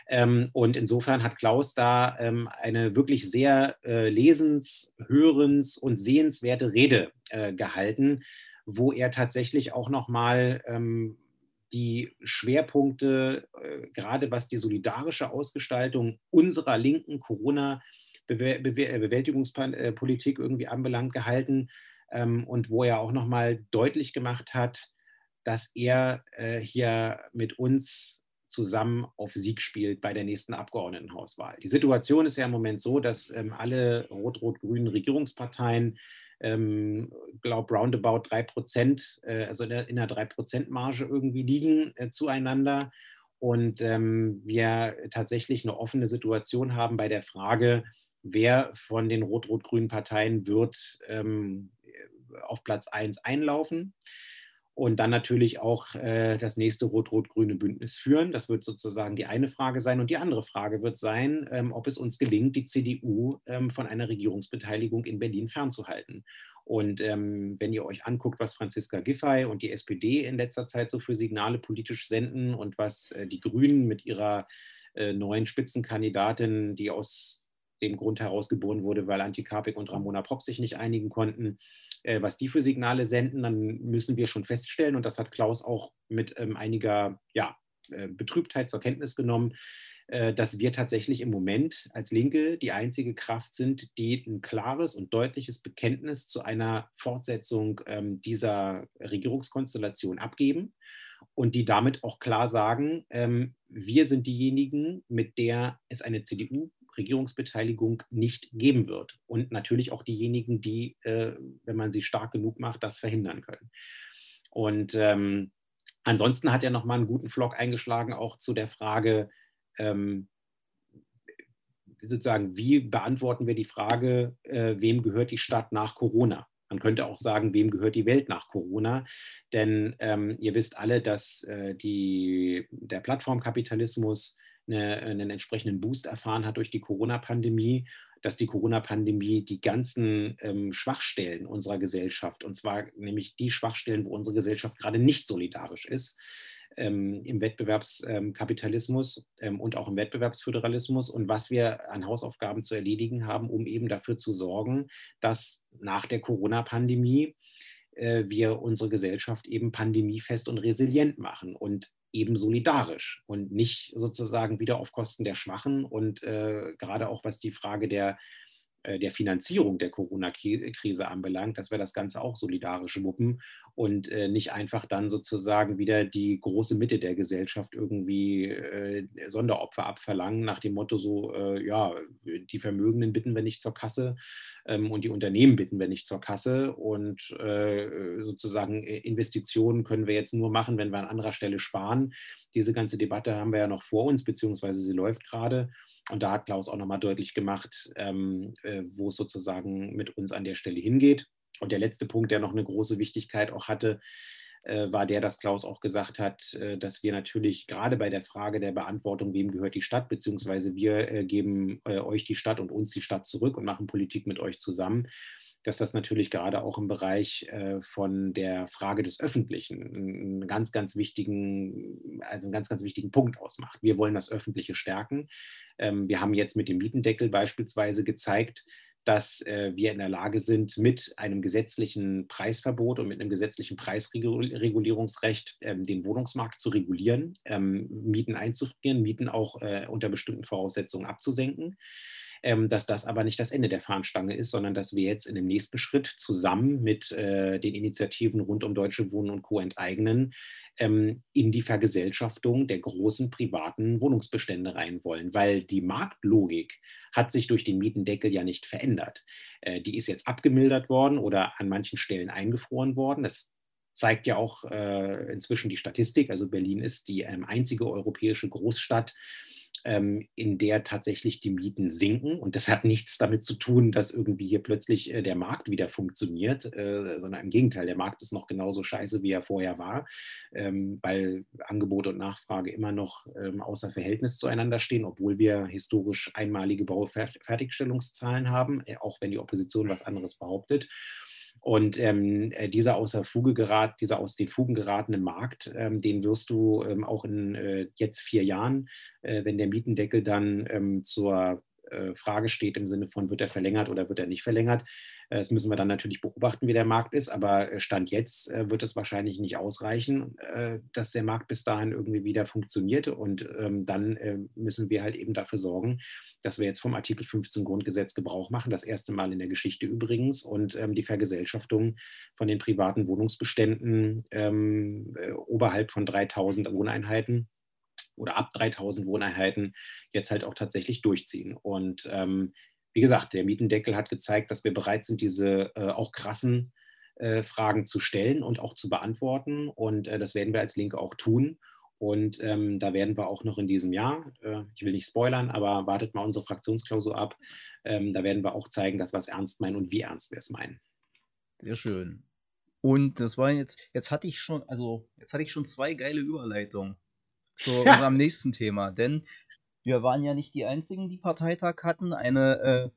Ähm, und insofern hat Klaus da ähm, eine wirklich sehr äh, lesens-, hörens- und sehenswerte Rede äh, gehalten, wo er tatsächlich auch nochmal ähm, die Schwerpunkte, äh, gerade was die solidarische Ausgestaltung unserer linken Corona- Äh, Bewältigungspolitik irgendwie anbelangt gehalten ähm, und wo er auch nochmal deutlich gemacht hat, dass er äh, hier mit uns zusammen auf Sieg spielt bei der nächsten Abgeordnetenhauswahl. Die Situation ist ja im Moment so, dass ähm, alle rot-rot-grünen Regierungsparteien ähm, glaube roundabout 3 Prozent, äh, also in der, in der 3 Prozent Marge irgendwie liegen äh, zueinander und ähm, wir tatsächlich eine offene Situation haben bei der Frage, wer von den rot-rot-grünen Parteien wird ähm, auf Platz 1 einlaufen und dann natürlich auch äh, das nächste rot-rot-grüne Bündnis führen. Das wird sozusagen die eine Frage sein. Und die andere Frage wird sein, ähm, ob es uns gelingt, die CDU ähm, von einer Regierungsbeteiligung in Berlin fernzuhalten. Und ähm, wenn ihr euch anguckt, was Franziska Giffey und die SPD in letzter Zeit so für Signale politisch senden und was äh, die Grünen mit ihrer äh, neuen Spitzenkandidatin, die aus dem Grund heraus geboren wurde, weil Anti Karpik und Ramona Popp sich nicht einigen konnten, äh, was die für Signale senden, dann müssen wir schon feststellen, und das hat Klaus auch mit ähm, einiger ja, äh, Betrübtheit zur Kenntnis genommen, äh, dass wir tatsächlich im Moment als Linke die einzige Kraft sind, die ein klares und deutliches Bekenntnis zu einer Fortsetzung ähm, dieser Regierungskonstellation abgeben und die damit auch klar sagen, ähm, wir sind diejenigen, mit der es eine CDU Regierungsbeteiligung nicht geben wird. Und natürlich auch diejenigen, die, äh, wenn man sie stark genug macht, das verhindern können. Und ähm, ansonsten hat er nochmal einen guten Vlog eingeschlagen, auch zu der Frage, ähm, sozusagen, wie beantworten wir die Frage, äh, wem gehört die Stadt nach Corona? Man könnte auch sagen, wem gehört die Welt nach Corona? Denn ähm, ihr wisst alle, dass äh, die, der Plattformkapitalismus eine, einen entsprechenden Boost erfahren hat durch die Corona-Pandemie, dass die Corona-Pandemie die ganzen ähm, Schwachstellen unserer Gesellschaft, und zwar nämlich die Schwachstellen, wo unsere Gesellschaft gerade nicht solidarisch ist, ähm, im Wettbewerbskapitalismus ähm, und auch im Wettbewerbsföderalismus und was wir an Hausaufgaben zu erledigen haben, um eben dafür zu sorgen, dass nach der Corona-Pandemie äh, wir unsere Gesellschaft eben pandemiefest und resilient machen. Und eben solidarisch und nicht sozusagen wieder auf Kosten der Schwachen. Und äh, gerade auch was die Frage der der Finanzierung der Corona-Krise anbelangt, dass wir das Ganze auch solidarisch wuppen und äh, nicht einfach dann sozusagen wieder die große Mitte der Gesellschaft irgendwie äh, Sonderopfer abverlangen, nach dem Motto so, äh, ja, die Vermögenden bitten wir nicht zur Kasse ähm, und die Unternehmen bitten wir nicht zur Kasse und äh, sozusagen äh, Investitionen können wir jetzt nur machen, wenn wir an anderer Stelle sparen. Diese ganze Debatte haben wir ja noch vor uns, beziehungsweise sie läuft gerade. Und da hat Klaus auch nochmal deutlich gemacht, ähm, äh, wo es sozusagen mit uns an der Stelle hingeht. Und der letzte Punkt, der noch eine große Wichtigkeit auch hatte, äh, war der, dass Klaus auch gesagt hat, äh, dass wir natürlich gerade bei der Frage der Beantwortung, wem gehört die Stadt, beziehungsweise wir äh, geben äh, euch die Stadt und uns die Stadt zurück und machen Politik mit euch zusammen, dass das natürlich gerade auch im Bereich äh, von der Frage des Öffentlichen einen ganz, ganz wichtigen, also einen ganz, ganz wichtigen Punkt ausmacht. Wir wollen das Öffentliche stärken. Ähm, wir haben jetzt mit dem Mietendeckel beispielsweise gezeigt, dass äh, wir in der Lage sind, mit einem gesetzlichen Preisverbot und mit einem gesetzlichen Preisregulierungsrecht ähm, den Wohnungsmarkt zu regulieren, ähm, Mieten einzufrieren, Mieten auch äh, unter bestimmten Voraussetzungen abzusenken. Ähm, dass das aber nicht das Ende der Fahnenstange ist, sondern dass wir jetzt in dem nächsten Schritt zusammen mit äh, den Initiativen rund um Deutsche Wohnen und Co. enteignen, ähm, in die Vergesellschaftung der großen privaten Wohnungsbestände rein wollen, weil die Marktlogik hat sich durch den Mietendeckel ja nicht verändert. Äh, die ist jetzt abgemildert worden oder an manchen Stellen eingefroren worden. Das zeigt ja auch äh, inzwischen die Statistik. Also Berlin ist die ähm, einzige europäische Großstadt, ähm, in der tatsächlich die Mieten sinken. Und das hat nichts damit zu tun, dass irgendwie hier plötzlich äh, der Markt wieder funktioniert, äh, sondern im Gegenteil, der Markt ist noch genauso scheiße, wie er vorher war, ähm, weil Angebot und Nachfrage immer noch ähm, außer Verhältnis zueinander stehen, obwohl wir historisch einmalige Baufertigstellungszahlen haben, äh, auch wenn die Opposition was anderes behauptet. Und ähm, äh, dieser außer Fuge gerat, dieser aus den Fugen geratene Markt, ähm, den wirst du ähm, auch in äh, jetzt vier Jahren, äh, wenn der Mietendeckel dann ähm, zur Frage steht im Sinne von, wird er verlängert oder wird er nicht verlängert. Äh, das müssen wir dann natürlich beobachten, wie der Markt ist, aber äh, Stand jetzt wird es wahrscheinlich nicht ausreichen, dass der Markt bis dahin irgendwie wieder funktioniert. Und ähm, dann müssen wir halt eben dafür sorgen, dass wir jetzt vom Artikel 15 Grundgesetz Gebrauch machen, das erste Mal in der Geschichte übrigens, und ähm, die Vergesellschaftung von den privaten Wohnungsbeständen ähm, oberhalb von 3000 Wohneinheiten oder ab 3000 Wohneinheiten jetzt halt auch tatsächlich durchziehen. Und ähm, wie gesagt, der Mietendeckel hat gezeigt, dass wir bereit sind, diese äh, auch krassen äh, Fragen zu stellen und auch zu beantworten. Und äh, das werden wir als Linke auch tun. Und ähm, da werden wir auch noch in diesem Jahr, äh, ich will nicht spoilern, aber wartet mal unsere Fraktionsklausur ab, ähm, da werden wir auch zeigen, dass wir es ernst meinen und wie ernst wir es meinen. Sehr schön. Und das war jetzt, jetzt hatte ich schon, also jetzt hatte ich schon zwei geile Überleitungen zu (laughs) ja. unserem nächsten Thema. Denn wir waren ja nicht die einzigen, die Parteitag hatten. Eine, äh,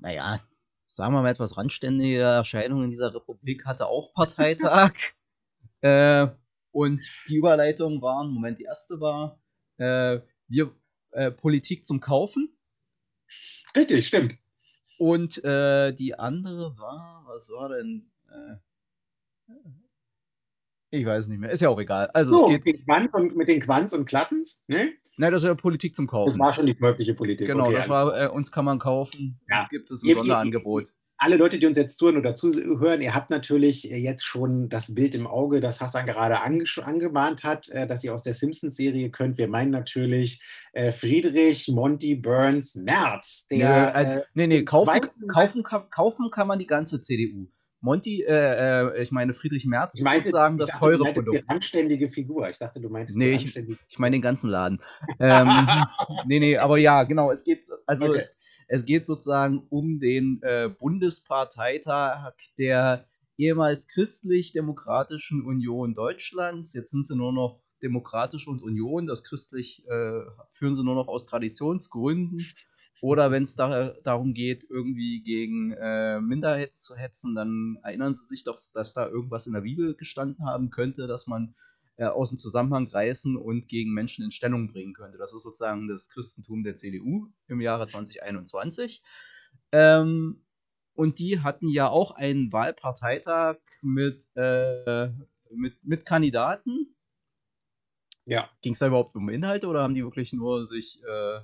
naja, sagen wir mal etwas randständige Erscheinung in dieser Republik hatte auch Parteitag. (laughs) äh, und die Überleitung waren, Moment, die erste war, äh, wir äh, Politik zum Kaufen. Richtig, stimmt. Und äh, die andere war, was war denn? Äh, ich weiß nicht mehr. Ist ja auch egal. Also so, es geht mit den Quanz und, mit den Quanz und Klattens, ne? Nein, das ist ja Politik zum Kaufen. Das war schon die käufliche Politik. Genau, okay, das war, äh, uns kann man kaufen. Ja. Das gibt es ein ihr, Sonderangebot. Ihr, alle Leute, die uns jetzt zuhören oder zuhören, ihr habt natürlich jetzt schon das Bild im Auge, das Hassan gerade ange angemahnt hat, äh, dass ihr aus der Simpsons-Serie könnt. Wir meinen natürlich äh, Friedrich, Monty, Burns, Merz. Der, ja, äh, nee, nee, kaufen, kaufen, kaufen kann man die ganze CDU. Monty, äh, äh, ich meine Friedrich Merz ist meinte, sozusagen das dachte, teure Produkt. Die anständige Figur. Ich dachte, du meintest nee, ich, ich meine den ganzen Laden. (laughs) ähm, nee, nee, aber ja, genau. Es geht, also okay. es, es geht sozusagen um den äh, Bundesparteitag der ehemals christlich-demokratischen Union Deutschlands. Jetzt sind sie nur noch Demokratische und Union. Das christlich äh, führen sie nur noch aus Traditionsgründen. Oder wenn es da, darum geht, irgendwie gegen äh, Minderheiten zu hetzen, dann erinnern sie sich doch, dass da irgendwas in der Bibel gestanden haben könnte, dass man äh, aus dem Zusammenhang reißen und gegen Menschen in Stellung bringen könnte. Das ist sozusagen das Christentum der CDU im Jahre 2021. Ähm, und die hatten ja auch einen Wahlparteitag mit, äh, mit, mit Kandidaten. Ja. Ging es da überhaupt um Inhalte oder haben die wirklich nur sich äh,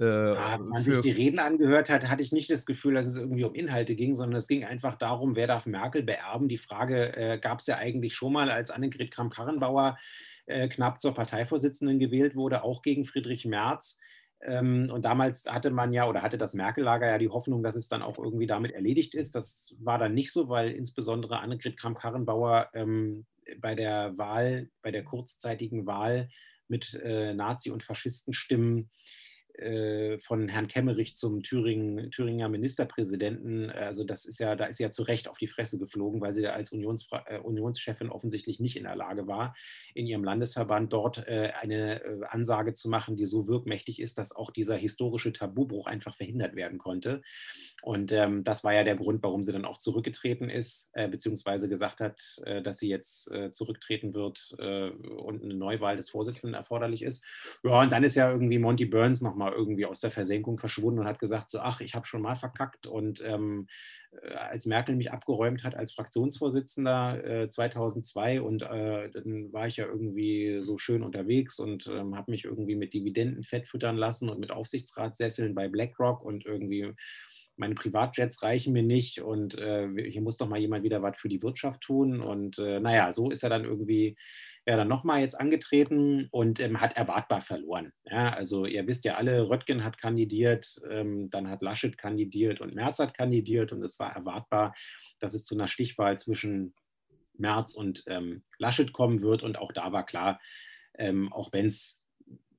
äh, wenn man sich die Reden angehört hat, hatte ich nicht das Gefühl, dass es irgendwie um Inhalte ging, sondern es ging einfach darum, wer darf Merkel beerben. Die Frage äh, gab es ja eigentlich schon mal, als Annegret Kramp-Karrenbauer äh, knapp zur Parteivorsitzenden gewählt wurde, auch gegen Friedrich Merz. Ähm, und damals hatte man ja oder hatte das Merkel-Lager ja die Hoffnung, dass es dann auch irgendwie damit erledigt ist. Das war dann nicht so, weil insbesondere Annegret Kramp-Karrenbauer ähm, bei der Wahl, bei der kurzzeitigen Wahl mit äh, Nazi- und Faschistenstimmen von Herrn Kemmerich zum Thüringen, Thüringer Ministerpräsidenten, also das ist ja, da ist sie ja zu Recht auf die Fresse geflogen, weil sie als Unionsfra äh, Unionschefin offensichtlich nicht in der Lage war, in ihrem Landesverband dort äh, eine äh, Ansage zu machen, die so wirkmächtig ist, dass auch dieser historische Tabubruch einfach verhindert werden konnte. Und ähm, das war ja der Grund, warum sie dann auch zurückgetreten ist, äh, beziehungsweise gesagt hat, äh, dass sie jetzt äh, zurücktreten wird äh, und eine Neuwahl des Vorsitzenden erforderlich ist. Ja, und dann ist ja irgendwie Monty Burns nochmal irgendwie aus der Versenkung verschwunden und hat gesagt, so, ach, ich habe schon mal verkackt. Und ähm, äh, als Merkel mich abgeräumt hat als Fraktionsvorsitzender 2002 äh, und dann war ich ja irgendwie so schön unterwegs und ähm, habe mich irgendwie mit Dividenden fett füttern lassen und mit Aufsichtsratssesseln bei BlackRock und irgendwie meine Privatjets reichen mir nicht und äh, hier muss doch mal jemand wieder was für die Wirtschaft tun. Und äh, naja, so ist er dann irgendwie ja dann nochmal jetzt angetreten und ähm, hat erwartbar verloren. Ja, also ihr wisst ja alle, Röttgen hat kandidiert, ähm, dann hat Laschet kandidiert und Merz hat kandidiert und es war erwartbar, dass es zu einer Stichwahl zwischen Merz und ähm, Laschet kommen wird. Und auch da war klar, ähm, auch wenn es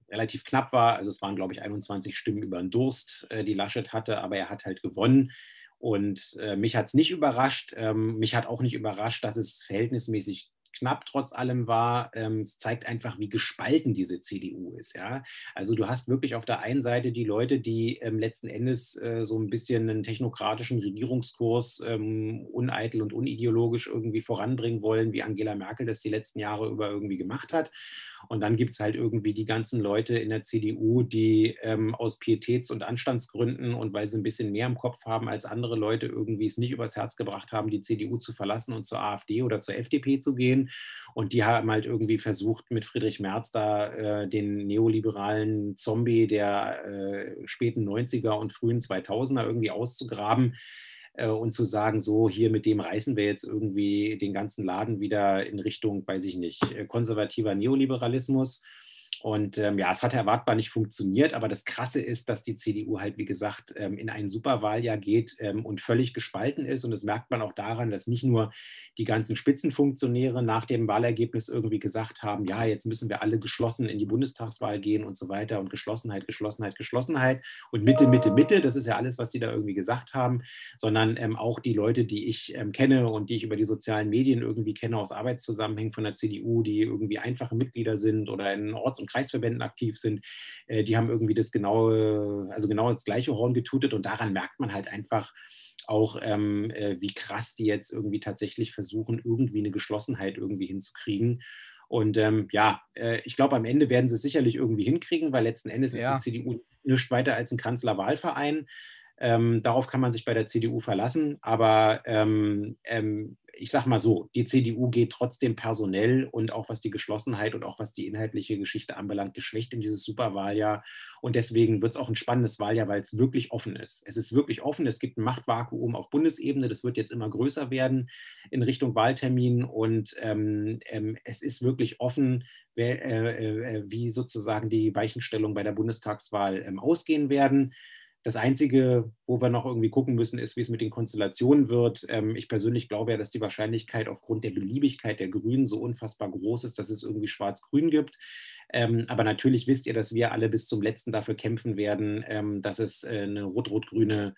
relativ knapp war. Also es waren, glaube ich, 21 Stimmen über den Durst, äh, die Laschet hatte, aber er hat halt gewonnen. Und äh, mich hat es nicht überrascht. Ähm, mich hat auch nicht überrascht, dass es verhältnismäßig knapp trotz allem war. Ähm, es zeigt einfach, wie gespalten diese CDU ist. Ja? Also du hast wirklich auf der einen Seite die Leute, die ähm, letzten Endes äh, so ein bisschen einen technokratischen Regierungskurs ähm, uneitel und unideologisch irgendwie voranbringen wollen, wie Angela Merkel das die letzten Jahre über irgendwie gemacht hat. Und dann gibt es halt irgendwie die ganzen Leute in der CDU, die ähm, aus Pietäts- und Anstandsgründen und weil sie ein bisschen mehr im Kopf haben als andere Leute irgendwie es nicht übers Herz gebracht haben, die CDU zu verlassen und zur AfD oder zur FDP zu gehen. Und die haben halt irgendwie versucht, mit Friedrich Merz da äh, den neoliberalen Zombie der äh, späten 90er und frühen 2000er irgendwie auszugraben äh, und zu sagen, so hier mit dem reißen wir jetzt irgendwie den ganzen Laden wieder in Richtung, weiß ich nicht, äh, konservativer Neoliberalismus. Und ähm, ja, es hat erwartbar nicht funktioniert, aber das Krasse ist, dass die CDU halt, wie gesagt, ähm, in ein Superwahljahr geht ähm, und völlig gespalten ist. Und das merkt man auch daran, dass nicht nur die ganzen Spitzenfunktionäre nach dem Wahlergebnis irgendwie gesagt haben, ja, jetzt müssen wir alle geschlossen in die Bundestagswahl gehen und so weiter und Geschlossenheit, Geschlossenheit, Geschlossenheit und Mitte, Mitte, Mitte, das ist ja alles, was die da irgendwie gesagt haben, sondern ähm, auch die Leute, die ich ähm, kenne und die ich über die sozialen Medien irgendwie kenne aus Arbeitszusammenhängen von der CDU, die irgendwie einfache Mitglieder sind oder in Orts- und Kreisverbänden aktiv sind, äh, die haben irgendwie das genaue, also genau das gleiche Horn getutet und daran merkt man halt einfach, auch ähm, äh, wie krass die jetzt irgendwie tatsächlich versuchen, irgendwie eine Geschlossenheit irgendwie hinzukriegen. Und ähm, ja, äh, ich glaube, am Ende werden sie es sicherlich irgendwie hinkriegen, weil letzten Endes ja. ist die CDU nichts weiter als ein Kanzlerwahlverein. Ähm, darauf kann man sich bei der CDU verlassen. Aber ähm, ähm, ich sage mal so, die CDU geht trotzdem personell und auch was die Geschlossenheit und auch was die inhaltliche Geschichte anbelangt, geschwächt in dieses Superwahljahr. Und deswegen wird es auch ein spannendes Wahljahr, weil es wirklich offen ist. Es ist wirklich offen. Es gibt ein Machtvakuum auf Bundesebene. Das wird jetzt immer größer werden in Richtung Wahltermin. Und ähm, ähm, es ist wirklich offen, wer, äh, äh, wie sozusagen die Weichenstellungen bei der Bundestagswahl ähm, ausgehen werden. Das Einzige, wo wir noch irgendwie gucken müssen, ist, wie es mit den Konstellationen wird. Ähm, ich persönlich glaube ja, dass die Wahrscheinlichkeit aufgrund der Beliebigkeit der Grünen so unfassbar groß ist, dass es irgendwie Schwarz-Grün gibt. Ähm, aber natürlich wisst ihr, dass wir alle bis zum letzten dafür kämpfen werden, ähm, dass es äh, eine rot-rot-grüne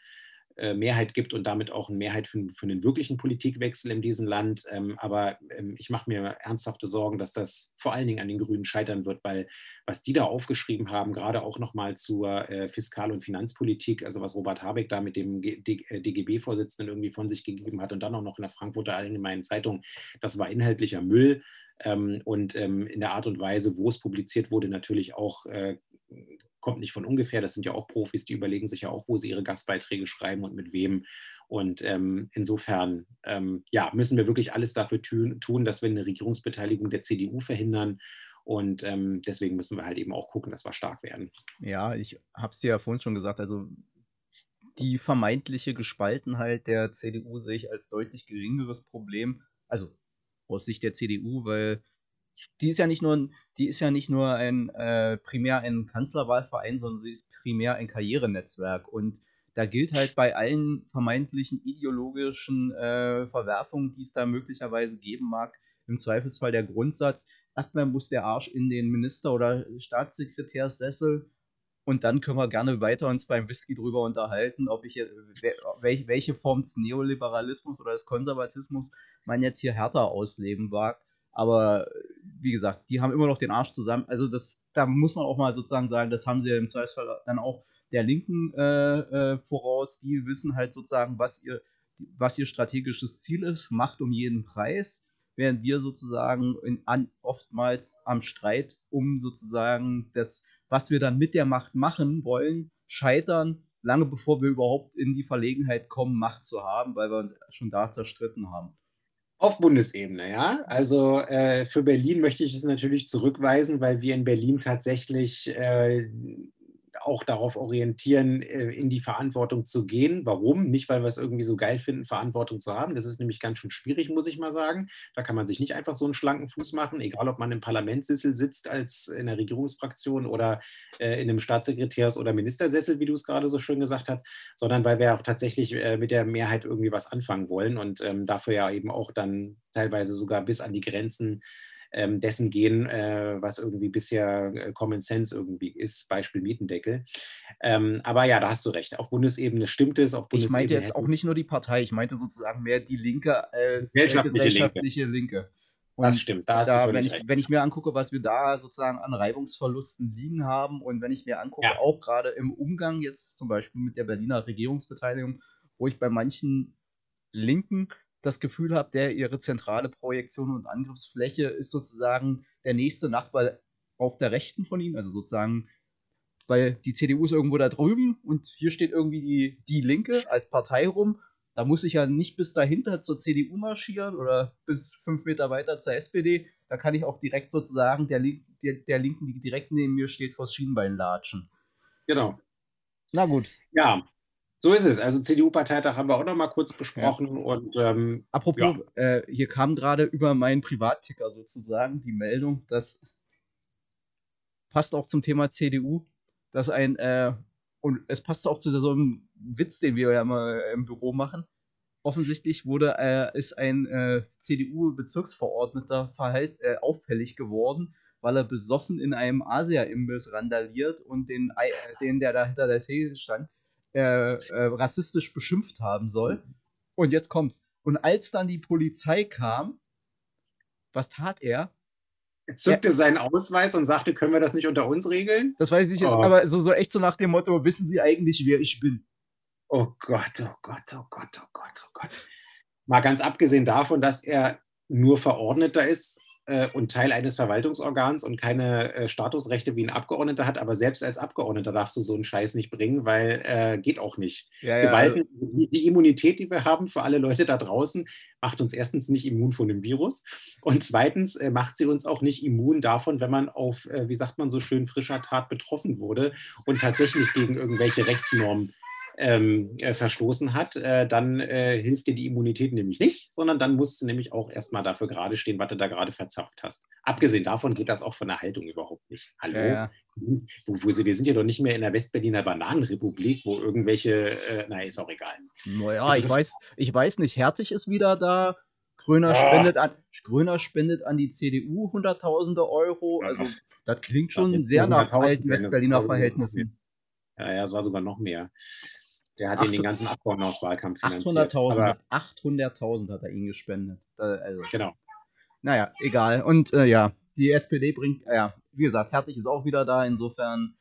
Mehrheit gibt und damit auch eine Mehrheit für, für einen wirklichen Politikwechsel in diesem Land. Ähm, aber ähm, ich mache mir ernsthafte Sorgen, dass das vor allen Dingen an den Grünen scheitern wird, weil was die da aufgeschrieben haben, gerade auch nochmal zur äh, Fiskal- und Finanzpolitik, also was Robert Habeck da mit dem DGB-Vorsitzenden irgendwie von sich gegeben hat und dann auch noch in der Frankfurter Allgemeinen Zeitung, das war inhaltlicher Müll. Ähm, und in der Art und Weise, wo es publiziert wurde, natürlich auch kommt nicht von ungefähr. Das sind ja auch Profis, die überlegen sich ja auch, wo sie ihre Gastbeiträge schreiben und mit wem. Und ähm, insofern ähm, ja, müssen wir wirklich alles dafür tun, dass wir eine Regierungsbeteiligung der CDU verhindern. Und ähm, deswegen müssen wir halt eben auch gucken, dass wir stark werden. Ja, ich habe es dir ja vorhin schon gesagt, also die vermeintliche Gespaltenheit der CDU sehe ich als deutlich geringeres Problem. Also aus Sicht der CDU, weil die ist ja nicht nur, die ist ja nicht nur ein äh, primär ein Kanzlerwahlverein, sondern sie ist primär ein Karrierenetzwerk. Und da gilt halt bei allen vermeintlichen ideologischen äh, Verwerfungen, die es da möglicherweise geben mag, im Zweifelsfall der Grundsatz, erstmal muss der Arsch in den Minister- oder Staatssekretärssessel Und dann können wir gerne weiter uns beim Whisky drüber unterhalten, ob ich welche Form des Neoliberalismus oder des Konservatismus man jetzt hier härter ausleben wagt. Aber wie gesagt, die haben immer noch den Arsch zusammen. Also das, da muss man auch mal sozusagen sagen, das haben sie ja im Zweifelsfall dann auch der Linken äh, äh, voraus. Die wissen halt sozusagen, was ihr, was ihr strategisches Ziel ist, Macht um jeden Preis, während wir sozusagen in, an, oftmals am Streit um sozusagen das, was wir dann mit der Macht machen wollen, scheitern, lange bevor wir überhaupt in die Verlegenheit kommen, Macht zu haben, weil wir uns schon da zerstritten haben. Auf Bundesebene, ja. Also äh, für Berlin möchte ich es natürlich zurückweisen, weil wir in Berlin tatsächlich äh, auch darauf orientieren, äh, in die Verantwortung zu gehen. Warum? Nicht, weil wir es irgendwie so geil finden, Verantwortung zu haben. Das ist nämlich ganz schön schwierig, muss ich mal sagen. Da kann man sich nicht einfach so einen schlanken Fuß machen, egal ob man im Parlamentssessel sitzt als in der Regierungsfraktion oder äh, in einem Staatssekretärs- oder Ministersessel, wie du es gerade so schön gesagt hast, sondern weil wir auch tatsächlich äh, mit der Mehrheit irgendwie was anfangen wollen und ähm, dafür ja eben auch dann teilweise sogar bis an die Grenzen ähm, dessen gehen, äh, was irgendwie bisher äh, Common Sense irgendwie ist, Beispiel Mietendeckel. Ähm, aber ja, da hast du recht. Auf Bundesebene stimmt es. Auf Bundesebene ich meinte jetzt auch nicht nur die Partei, ich meinte sozusagen mehr die Linke als gesellschaftliche, gesellschaftliche Linke. Linke. Und das stimmt. Da da, wenn, ich, wenn, ich, mir angucke, was wir da sozusagen an Reibungsverlusten liegen haben und wenn ich mir angucke, ja. auch gerade im Umgang jetzt zum Beispiel mit der Berliner Regierungsbeteiligung, wo ich bei manchen Linken das Gefühl habe, der ihre zentrale Projektion und Angriffsfläche ist sozusagen der nächste Nachbar auf der Rechten von ihnen, also sozusagen, weil die CDU ist irgendwo da drüben und hier steht irgendwie die, die Linke als Partei rum. Da muss ich ja nicht bis dahinter zur CDU marschieren oder bis fünf Meter weiter zur SPD. Da kann ich auch direkt sozusagen der, der, der Linken, die direkt neben mir steht, vors Schienbein latschen. Genau. Na gut. Ja, so ist es. Also CDU-Parteitag haben wir auch noch mal kurz besprochen. Ja. Und, ähm, Apropos, ja. äh, hier kam gerade über meinen Privatticker sozusagen die Meldung, dass passt auch zum Thema CDU, dass ein, äh, und es passt auch zu so einem Witz, den wir ja immer im Büro machen. Offensichtlich wurde, äh, ist ein äh, CDU-Bezirksverordneter äh, auffällig geworden, weil er besoffen in einem Asia-Imbiss randaliert und den, äh, den, der da hinter der Theke stand, äh, äh, rassistisch beschimpft haben soll. Und jetzt kommt's. Und als dann die Polizei kam, was tat er? Er zückte er, seinen Ausweis und sagte, können wir das nicht unter uns regeln? Das weiß ich oh. jetzt, aber so, so echt so nach dem Motto, wissen Sie eigentlich, wer ich bin? Oh Gott, oh Gott, oh Gott, oh Gott, oh Gott. Mal ganz abgesehen davon, dass er nur Verordneter ist, äh, und Teil eines Verwaltungsorgans und keine äh, Statusrechte wie ein Abgeordneter hat, aber selbst als Abgeordneter darfst du so einen Scheiß nicht bringen, weil äh, geht auch nicht. Ja, ja, Gewalten, also die, die, Immunität, die wir haben für alle Leute da draußen, macht uns erstens nicht immun von dem Virus und zweitens äh, macht sie uns auch nicht immun davon, wenn man auf, äh, wie sagt man so schön, frischer Tat betroffen wurde und tatsächlich gegen irgendwelche Rechtsnormen ähm, äh, verstoßen hat, äh, dann äh, hilft dir die Immunität nämlich nicht, sondern dann musst du nämlich auch erstmal dafür gerade stehen, was du da gerade verzapft hast. Abgesehen davon geht das auch von der Haltung überhaupt nicht. Hallo? Ja, ja. Wo, wo sie, wir sind ja doch nicht mehr in der Westberliner Bananenrepublik, wo irgendwelche, äh, na, ist auch egal. Naja, ich weiß, ich weiß nicht, Hertig ist wieder da. Gröner, ja. spendet an, Gröner spendet an die CDU Hunderttausende Euro. Also, das klingt schon sehr nach alten Westberliner Verhältnissen. Ja, ja, es war sogar noch mehr. Der hat 8, den ganzen Abgeordnetenhauswahlkampf finanziert. 800.000 800 hat er ihn gespendet. Also, genau. Naja, egal. Und äh, ja, die SPD bringt, äh, ja, wie gesagt, Hertig ist auch wieder da. Insofern,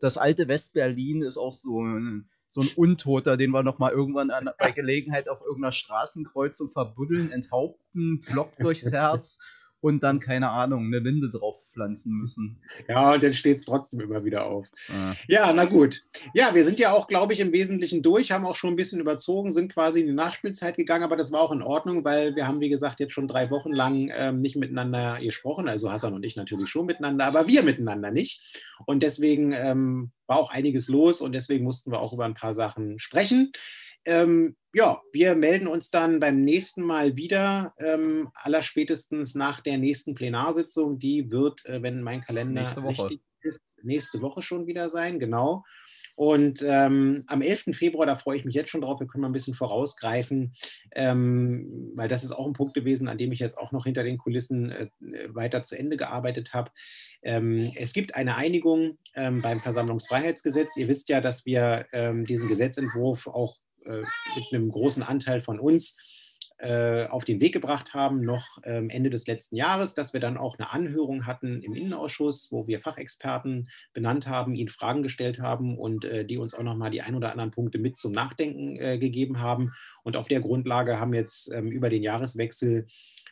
das alte Westberlin ist auch so ein, so ein Untoter, den wir nochmal irgendwann an, bei Gelegenheit auf irgendeiner Straßenkreuzung verbuddeln, enthaupten, Block durchs (laughs) Herz und dann, keine Ahnung, eine Linde drauf pflanzen müssen. Ja, und dann steht es trotzdem immer wieder auf. Ah. Ja, na gut. Ja, wir sind ja auch, glaube ich, im Wesentlichen durch, haben auch schon ein bisschen überzogen, sind quasi in die Nachspielzeit gegangen, aber das war auch in Ordnung, weil wir haben, wie gesagt, jetzt schon drei Wochen lang ähm, nicht miteinander gesprochen. Also Hassan und ich natürlich schon miteinander, aber wir miteinander nicht. Und deswegen ähm, war auch einiges los und deswegen mussten wir auch über ein paar Sachen sprechen. Ähm, ja, wir melden uns dann beim nächsten Mal wieder, ähm, allerspätestens nach der nächsten Plenarsitzung. Die wird, äh, wenn mein Kalender nächste Woche. richtig nächste Woche schon wieder sein, genau. Und ähm, am 11. Februar, da freue ich mich jetzt schon drauf, wir können mal ein bisschen vorausgreifen, ähm, weil das ist auch ein Punkt gewesen, an dem ich jetzt auch noch hinter den Kulissen äh, weiter zu Ende gearbeitet habe. Ähm, es gibt eine Einigung ähm, beim Versammlungsfreiheitsgesetz. Ihr wisst ja, dass wir ähm, diesen Gesetzentwurf auch mit einem großen Anteil von uns äh, auf den Weg gebracht haben, noch ähm, Ende des letzten Jahres, dass wir dann auch eine Anhörung hatten im Innenausschuss, wo wir Fachexperten benannt haben, ihnen Fragen gestellt haben und äh, die uns auch nochmal die ein oder anderen Punkte mit zum Nachdenken äh, gegeben haben. Und auf der Grundlage haben jetzt ähm, über den Jahreswechsel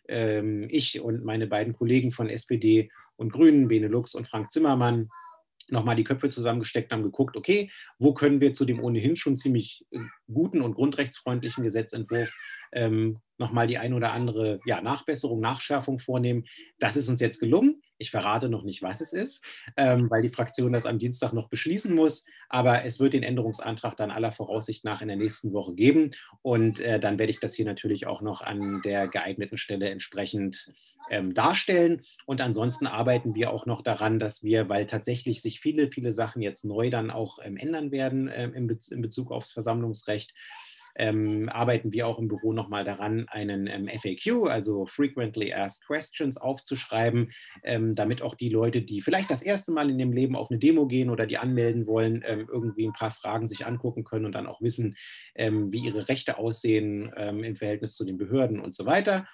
ähm, ich und meine beiden Kollegen von SPD und Grünen, Benelux und Frank Zimmermann, nochmal die Köpfe zusammengesteckt haben geguckt, okay, wo können wir zu dem ohnehin schon ziemlich guten und grundrechtsfreundlichen Gesetzentwurf ähm, nochmal die ein oder andere ja, Nachbesserung, Nachschärfung vornehmen. Das ist uns jetzt gelungen. Ich verrate noch nicht, was es ist, ähm, weil die Fraktion das am Dienstag noch beschließen muss. Aber es wird den Änderungsantrag dann aller Voraussicht nach in der nächsten Woche geben. Und äh, dann werde ich das hier natürlich auch noch an der geeigneten Stelle entsprechend ähm, darstellen. Und ansonsten arbeiten wir auch noch daran, dass wir, weil tatsächlich sich viele, viele Sachen jetzt neu dann auch ähm, ändern werden äh, in, Be in Bezug aufs Versammlungsrecht, ähm, arbeiten wir auch im Büro nochmal daran, einen ähm, FAQ, also Frequently Asked Questions, aufzuschreiben, ähm, damit auch die Leute, die vielleicht das erste Mal in ihrem Leben auf eine Demo gehen oder die anmelden wollen, ähm, irgendwie ein paar Fragen sich angucken können und dann auch wissen, ähm, wie ihre Rechte aussehen ähm, im Verhältnis zu den Behörden und so weiter.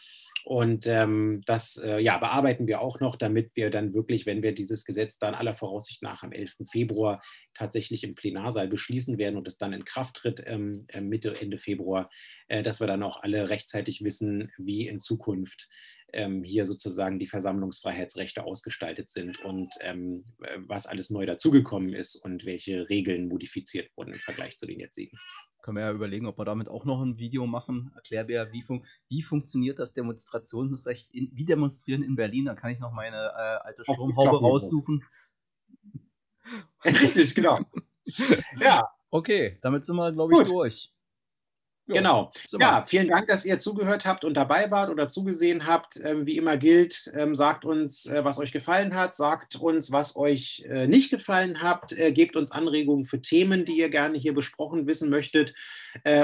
Und ähm, das äh, ja, bearbeiten wir auch noch, damit wir dann wirklich, wenn wir dieses Gesetz dann aller Voraussicht nach am 11. Februar tatsächlich im Plenarsaal beschließen werden und es dann in Kraft tritt ähm, äh, Mitte, Ende Februar, äh, dass wir dann auch alle rechtzeitig wissen, wie in Zukunft ähm, hier sozusagen die Versammlungsfreiheitsrechte ausgestaltet sind und ähm, äh, was alles neu dazugekommen ist und welche Regeln modifiziert wurden im Vergleich zu den jetzigen können wir ja überlegen, ob wir damit auch noch ein Video machen. Erklär mir, wie, fun wie funktioniert das Demonstrationsrecht, in, wie demonstrieren in Berlin? Da kann ich noch meine äh, alte Stromhaube raussuchen. Richtig, genau. (laughs) ja. Okay, damit sind wir, glaube ich, Gut. durch. Genau. Ja, vielen Dank, dass ihr zugehört habt und dabei wart oder zugesehen habt. Ähm, wie immer gilt, ähm, sagt uns, äh, was euch gefallen hat, sagt uns, was euch äh, nicht gefallen hat, äh, gebt uns Anregungen für Themen, die ihr gerne hier besprochen wissen möchtet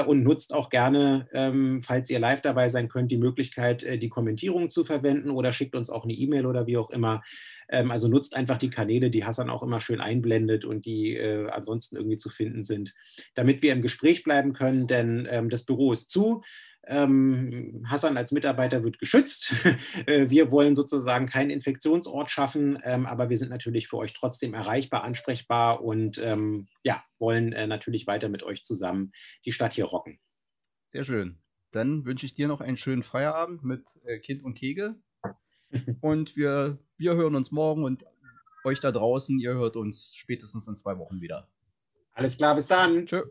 und nutzt auch gerne, ähm, falls ihr live dabei sein könnt, die Möglichkeit, die Kommentierung zu verwenden oder schickt uns auch eine E-Mail oder wie auch immer. Ähm, also nutzt einfach die Kanäle, die Hassan auch immer schön einblendet und die äh, ansonsten irgendwie zu finden sind, damit wir im Gespräch bleiben können, denn ähm, das Büro ist zu. Ähm, Hassan als Mitarbeiter wird geschützt. (laughs) Äh, wir wollen sozusagen keinen Infektionsort schaffen, ähm, aber wir sind natürlich für euch trotzdem erreichbar, ansprechbar und ähm, ja, wollen äh, natürlich weiter mit euch zusammen die Stadt hier rocken. Sehr schön. Dann wünsche ich dir noch einen schönen Feierabend mit äh, Kind und Kegel. (laughs) und wir, wir hören uns morgen und euch da draußen, ihr hört uns spätestens in zwei Wochen wieder. Alles klar, bis dann. Tschö.